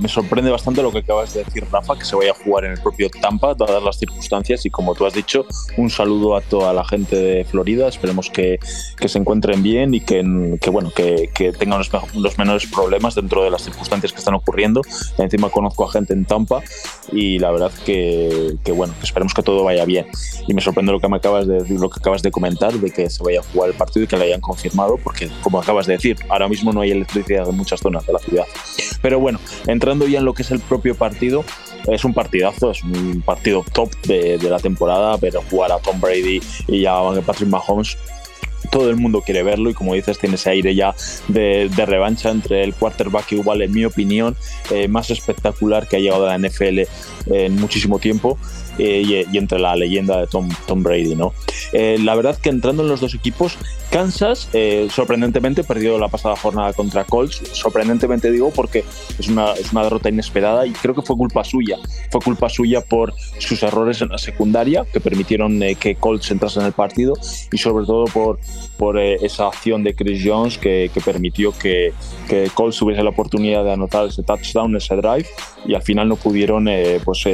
me, sorprende bastante lo que acabas de decir, Rafa, que se vaya a jugar en el propio Tampa, dadas las circunstancias. Y como tú has dicho, un saludo a toda la gente de Florida. Esperemos que, se encuentren bien y que, bueno, que, tengan los, menores problemas dentro de las circunstancias que están ocurriendo. Encima conozco a gente en Tampa y la verdad que, que bueno, esperemos que todo vaya bien. Y me sorprende lo que me acabas de decir, lo que acabas de comentar, de que se vaya a jugar el partido y que lo hayan confirmado, porque como acabas de decir, ahora mismo no hay electricidad en muchas zonas de la ciudad. Pero bueno, entrando ya en lo que es el propio partido, es un partidazo, es un partido top de, la temporada, pero jugar a Tom Brady y a Patrick Mahomes todo el mundo quiere verlo y como dices tiene ese aire ya de, revancha entre el quarterback igual en mi opinión eh, más espectacular que ha llegado a la NFL en muchísimo tiempo eh, y, entre la leyenda de Tom, Tom Brady, ¿no? Eh, la verdad que entrando en los dos equipos, Kansas eh, sorprendentemente perdió la pasada jornada contra Colts, sorprendentemente digo porque es una, es una derrota inesperada y creo que fue culpa suya, fue culpa suya por sus errores en la secundaria que permitieron que Colts entrase en el partido y sobre todo por, por esa acción de Chris Jones que, que permitió que, que Colts tuviese la oportunidad de anotar ese touchdown, ese drive y al final no pudieron pues,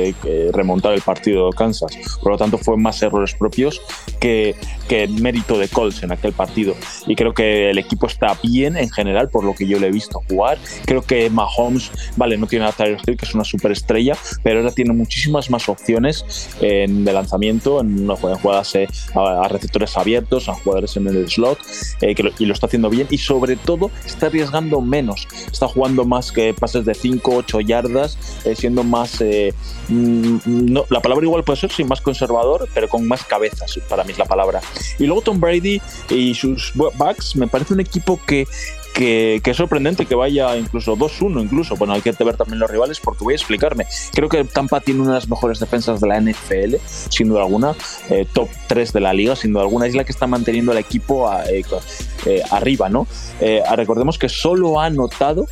remontar el partido partido de Kansas. Por lo tanto, fue más errores propios que, que mérito de Colts en aquel partido. Y creo que el equipo está bien en general, por lo que yo le he visto jugar. Creo que Mahomes, vale, no tiene a Tyler Hill, que es una superestrella, pero ahora tiene muchísimas más opciones en, de lanzamiento, en, jugadas eh, a, receptores abiertos, a jugadores en el slot, eh, y lo está haciendo bien. Y sobre todo, está arriesgando menos. Está jugando más que pases de 5, 8 yardas, eh, siendo más. Mm, no, la palabra igual puede ser, sí, más conservador, pero con más cabezas, para mí es la palabra. Y luego Tom Brady y sus backs me parece un equipo que que, es sorprendente que vaya incluso 2-1, incluso. Bueno, hay que ver también los rivales porque voy a explicarme. Creo que Tampa tiene una de las mejores defensas de la NFL, sin duda alguna, eh, top 3 de la liga, sin duda alguna. Es la que está manteniendo al equipo eh, eh, arriba, ¿no? recordemos que solo ha anotado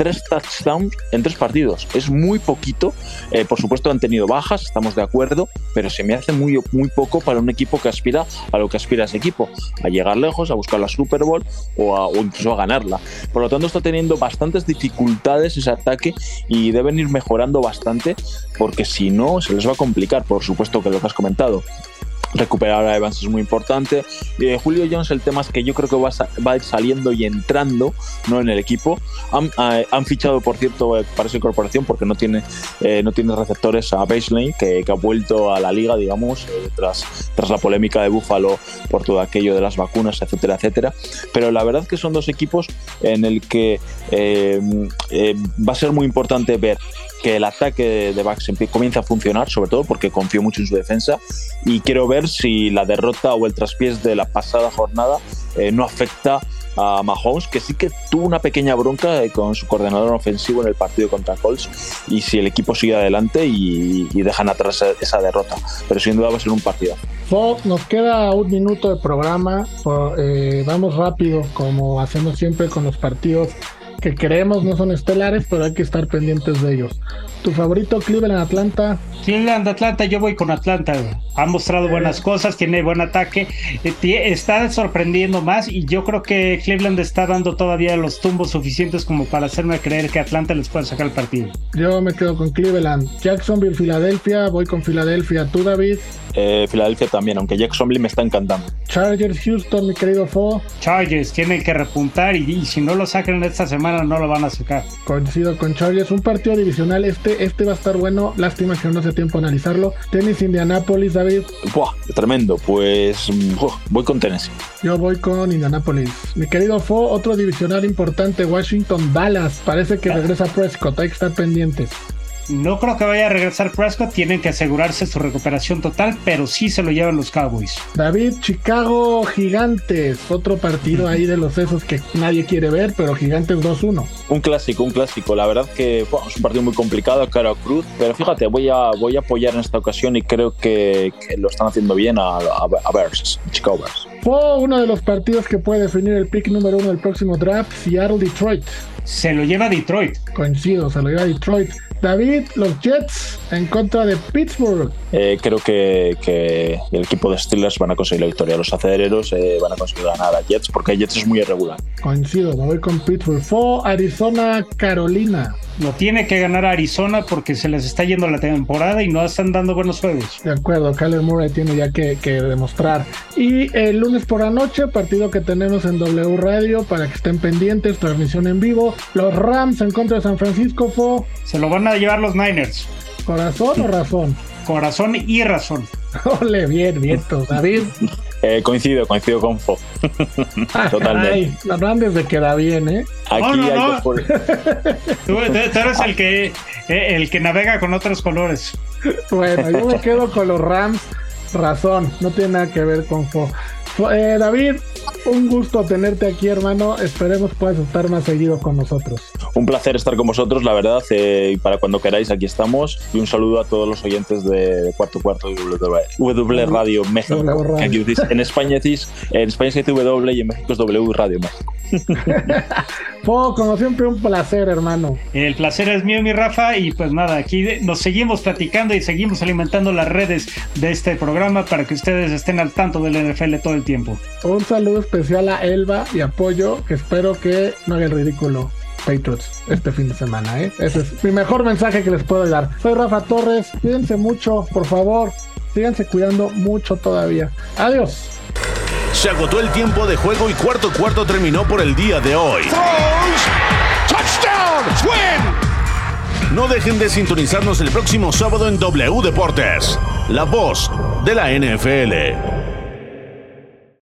tres touchdowns en tres partidos. Es muy poquito. Eh, por supuesto han tenido bajas, estamos de acuerdo, pero se me hace muy, muy poco para un equipo que aspira a lo que aspira ese equipo, a llegar lejos, a buscar la Super Bowl o, incluso a ganarla. Por lo tanto está teniendo bastantes dificultades ese ataque y deben ir mejorando bastante porque si no se les va a complicar, por supuesto que lo que has comentado recuperar a Evans es muy importante. Eh, Julio Jones, el tema es que yo creo que va a, ir saliendo y entrando ¿no? en el equipo. Han, eh, fichado, por cierto, eh, para esa incorporación porque no tiene, no tiene receptores a Baseline, que, que, ha vuelto a la liga, digamos, tras, tras la polémica de Buffalo por todo aquello de las vacunas, etcétera, etcétera. Pero la verdad que son dos equipos en el que va a ser muy importante ver que el ataque de Bucks comienza a funcionar, sobre todo porque confío mucho en su defensa y quiero ver si la derrota o el traspiés de la pasada jornada eh, no afecta a Mahomes, que sí que tuvo una pequeña bronca eh, con su coordinador ofensivo en el partido contra Colts, y si el equipo sigue adelante y, dejan atrás esa derrota. Pero sin duda va a ser un partido. Fox, nos queda un minuto de programa. Eh, vamos rápido, como hacemos siempre con los partidos que creemos no son estelares, pero hay que estar pendientes de ellos. ¿Tu favorito Cleveland Atlanta? Cleveland Atlanta, yo voy con Atlanta. Ha mostrado buenas cosas, tiene buen ataque, eh, está sorprendiendo más y yo creo que Cleveland está dando todavía los tumbos suficientes como para hacerme creer que Atlanta les puede sacar el partido. Yo me quedo con Cleveland. Jacksonville, Filadelfia, voy con Filadelfia. ¿Tú, David? Eh, Filadelfia también, aunque Jacksonville me está encantando. Chargers, Houston, mi querido Fo. Chargers tienen que repuntar y, si no lo sacan esta semana no lo van a sacar. Coincido con Chargers, un partido divisional este, este va a estar bueno. Lástima que no hace tiempo analizarlo. Tenis Indianapolis, David. Buah, tremendo. Pues mm, voy con Tennessee. Yo voy con Indianapolis. Mi querido Fo, otro divisional importante, Washington Dallas. Parece que regresa Prescott, hay que estar pendientes. No creo que vaya a regresar Prescott, tienen que asegurarse su recuperación total, pero sí se lo llevan los Cowboys. David, Chicago Gigantes, otro partido ahí de los esos que nadie quiere ver, pero Gigantes 2-1. Un clásico, un clásico. La verdad que es un partido muy complicado, cara cruz, pero fíjate, voy a, voy a apoyar en esta ocasión y creo que, lo están haciendo bien a, a, Bears, Chicago Bears. Fue uno de los partidos que puede definir el pick número uno del próximo draft, Seattle-Detroit. Se lo lleva Detroit. Coincido, se lo lleva Detroit. David, los Jets en contra de Pittsburgh. Eh, creo que, el equipo de Steelers van a conseguir la victoria. Los acelereros eh, van a conseguir ganar a Jets porque Jets es muy irregular. Coincido, me voy con Pittsburgh. Fo Arizona, Carolina. No tiene que ganar Arizona porque se les está yendo la temporada y no están dando buenos juegos. De acuerdo, Kyler Murray tiene ya que, que demostrar. Y el lunes por la noche, partido que tenemos en W Radio para que estén pendientes, transmisión en vivo. Los Rams en contra de San Francisco, Fo. Se lo van a llevar los Niners. ¿Corazón o razón? Corazón y razón. [laughs] Ole, bien, bien, David. Eh, coincido, coincido con Fo. [laughs] Totalmente. la Rams se queda bien, ¿eh? Aquí no, hay por... [laughs] tú, eres el que, eh, el que navega con otros colores. Bueno, yo me [laughs] quedo con los Rams. Razón, no tiene nada que ver con Fo. Eh, David, un gusto tenerte aquí, hermano. Esperemos puedas estar más seguido con nosotros. Un placer estar con vosotros, la verdad. Eh, y para cuando queráis, aquí estamos. Y un saludo a todos los oyentes de Cuarto Cuarto W Radio México. en España decís, en España se dice W y en México es W Radio México. [laughs] como siempre, un placer, hermano. El placer es mío, mi Rafa. Y pues nada, aquí nos seguimos platicando y seguimos alimentando las redes de este programa para que ustedes estén al tanto del NFL todo el tiempo. Un saludo especial a Elba y apoyo, que espero que no haga el ridículo. Patriots este fin de semana. ¿eh? Ese es mi mejor mensaje que les puedo dar. Soy Rafa Torres. Cuídense mucho, por favor. Síganse cuidando mucho todavía. Adiós. Se agotó el tiempo de juego y cuarto cuarto terminó por el día de hoy. No dejen de sintonizarnos el próximo sábado en W Deportes, la voz de la NFL.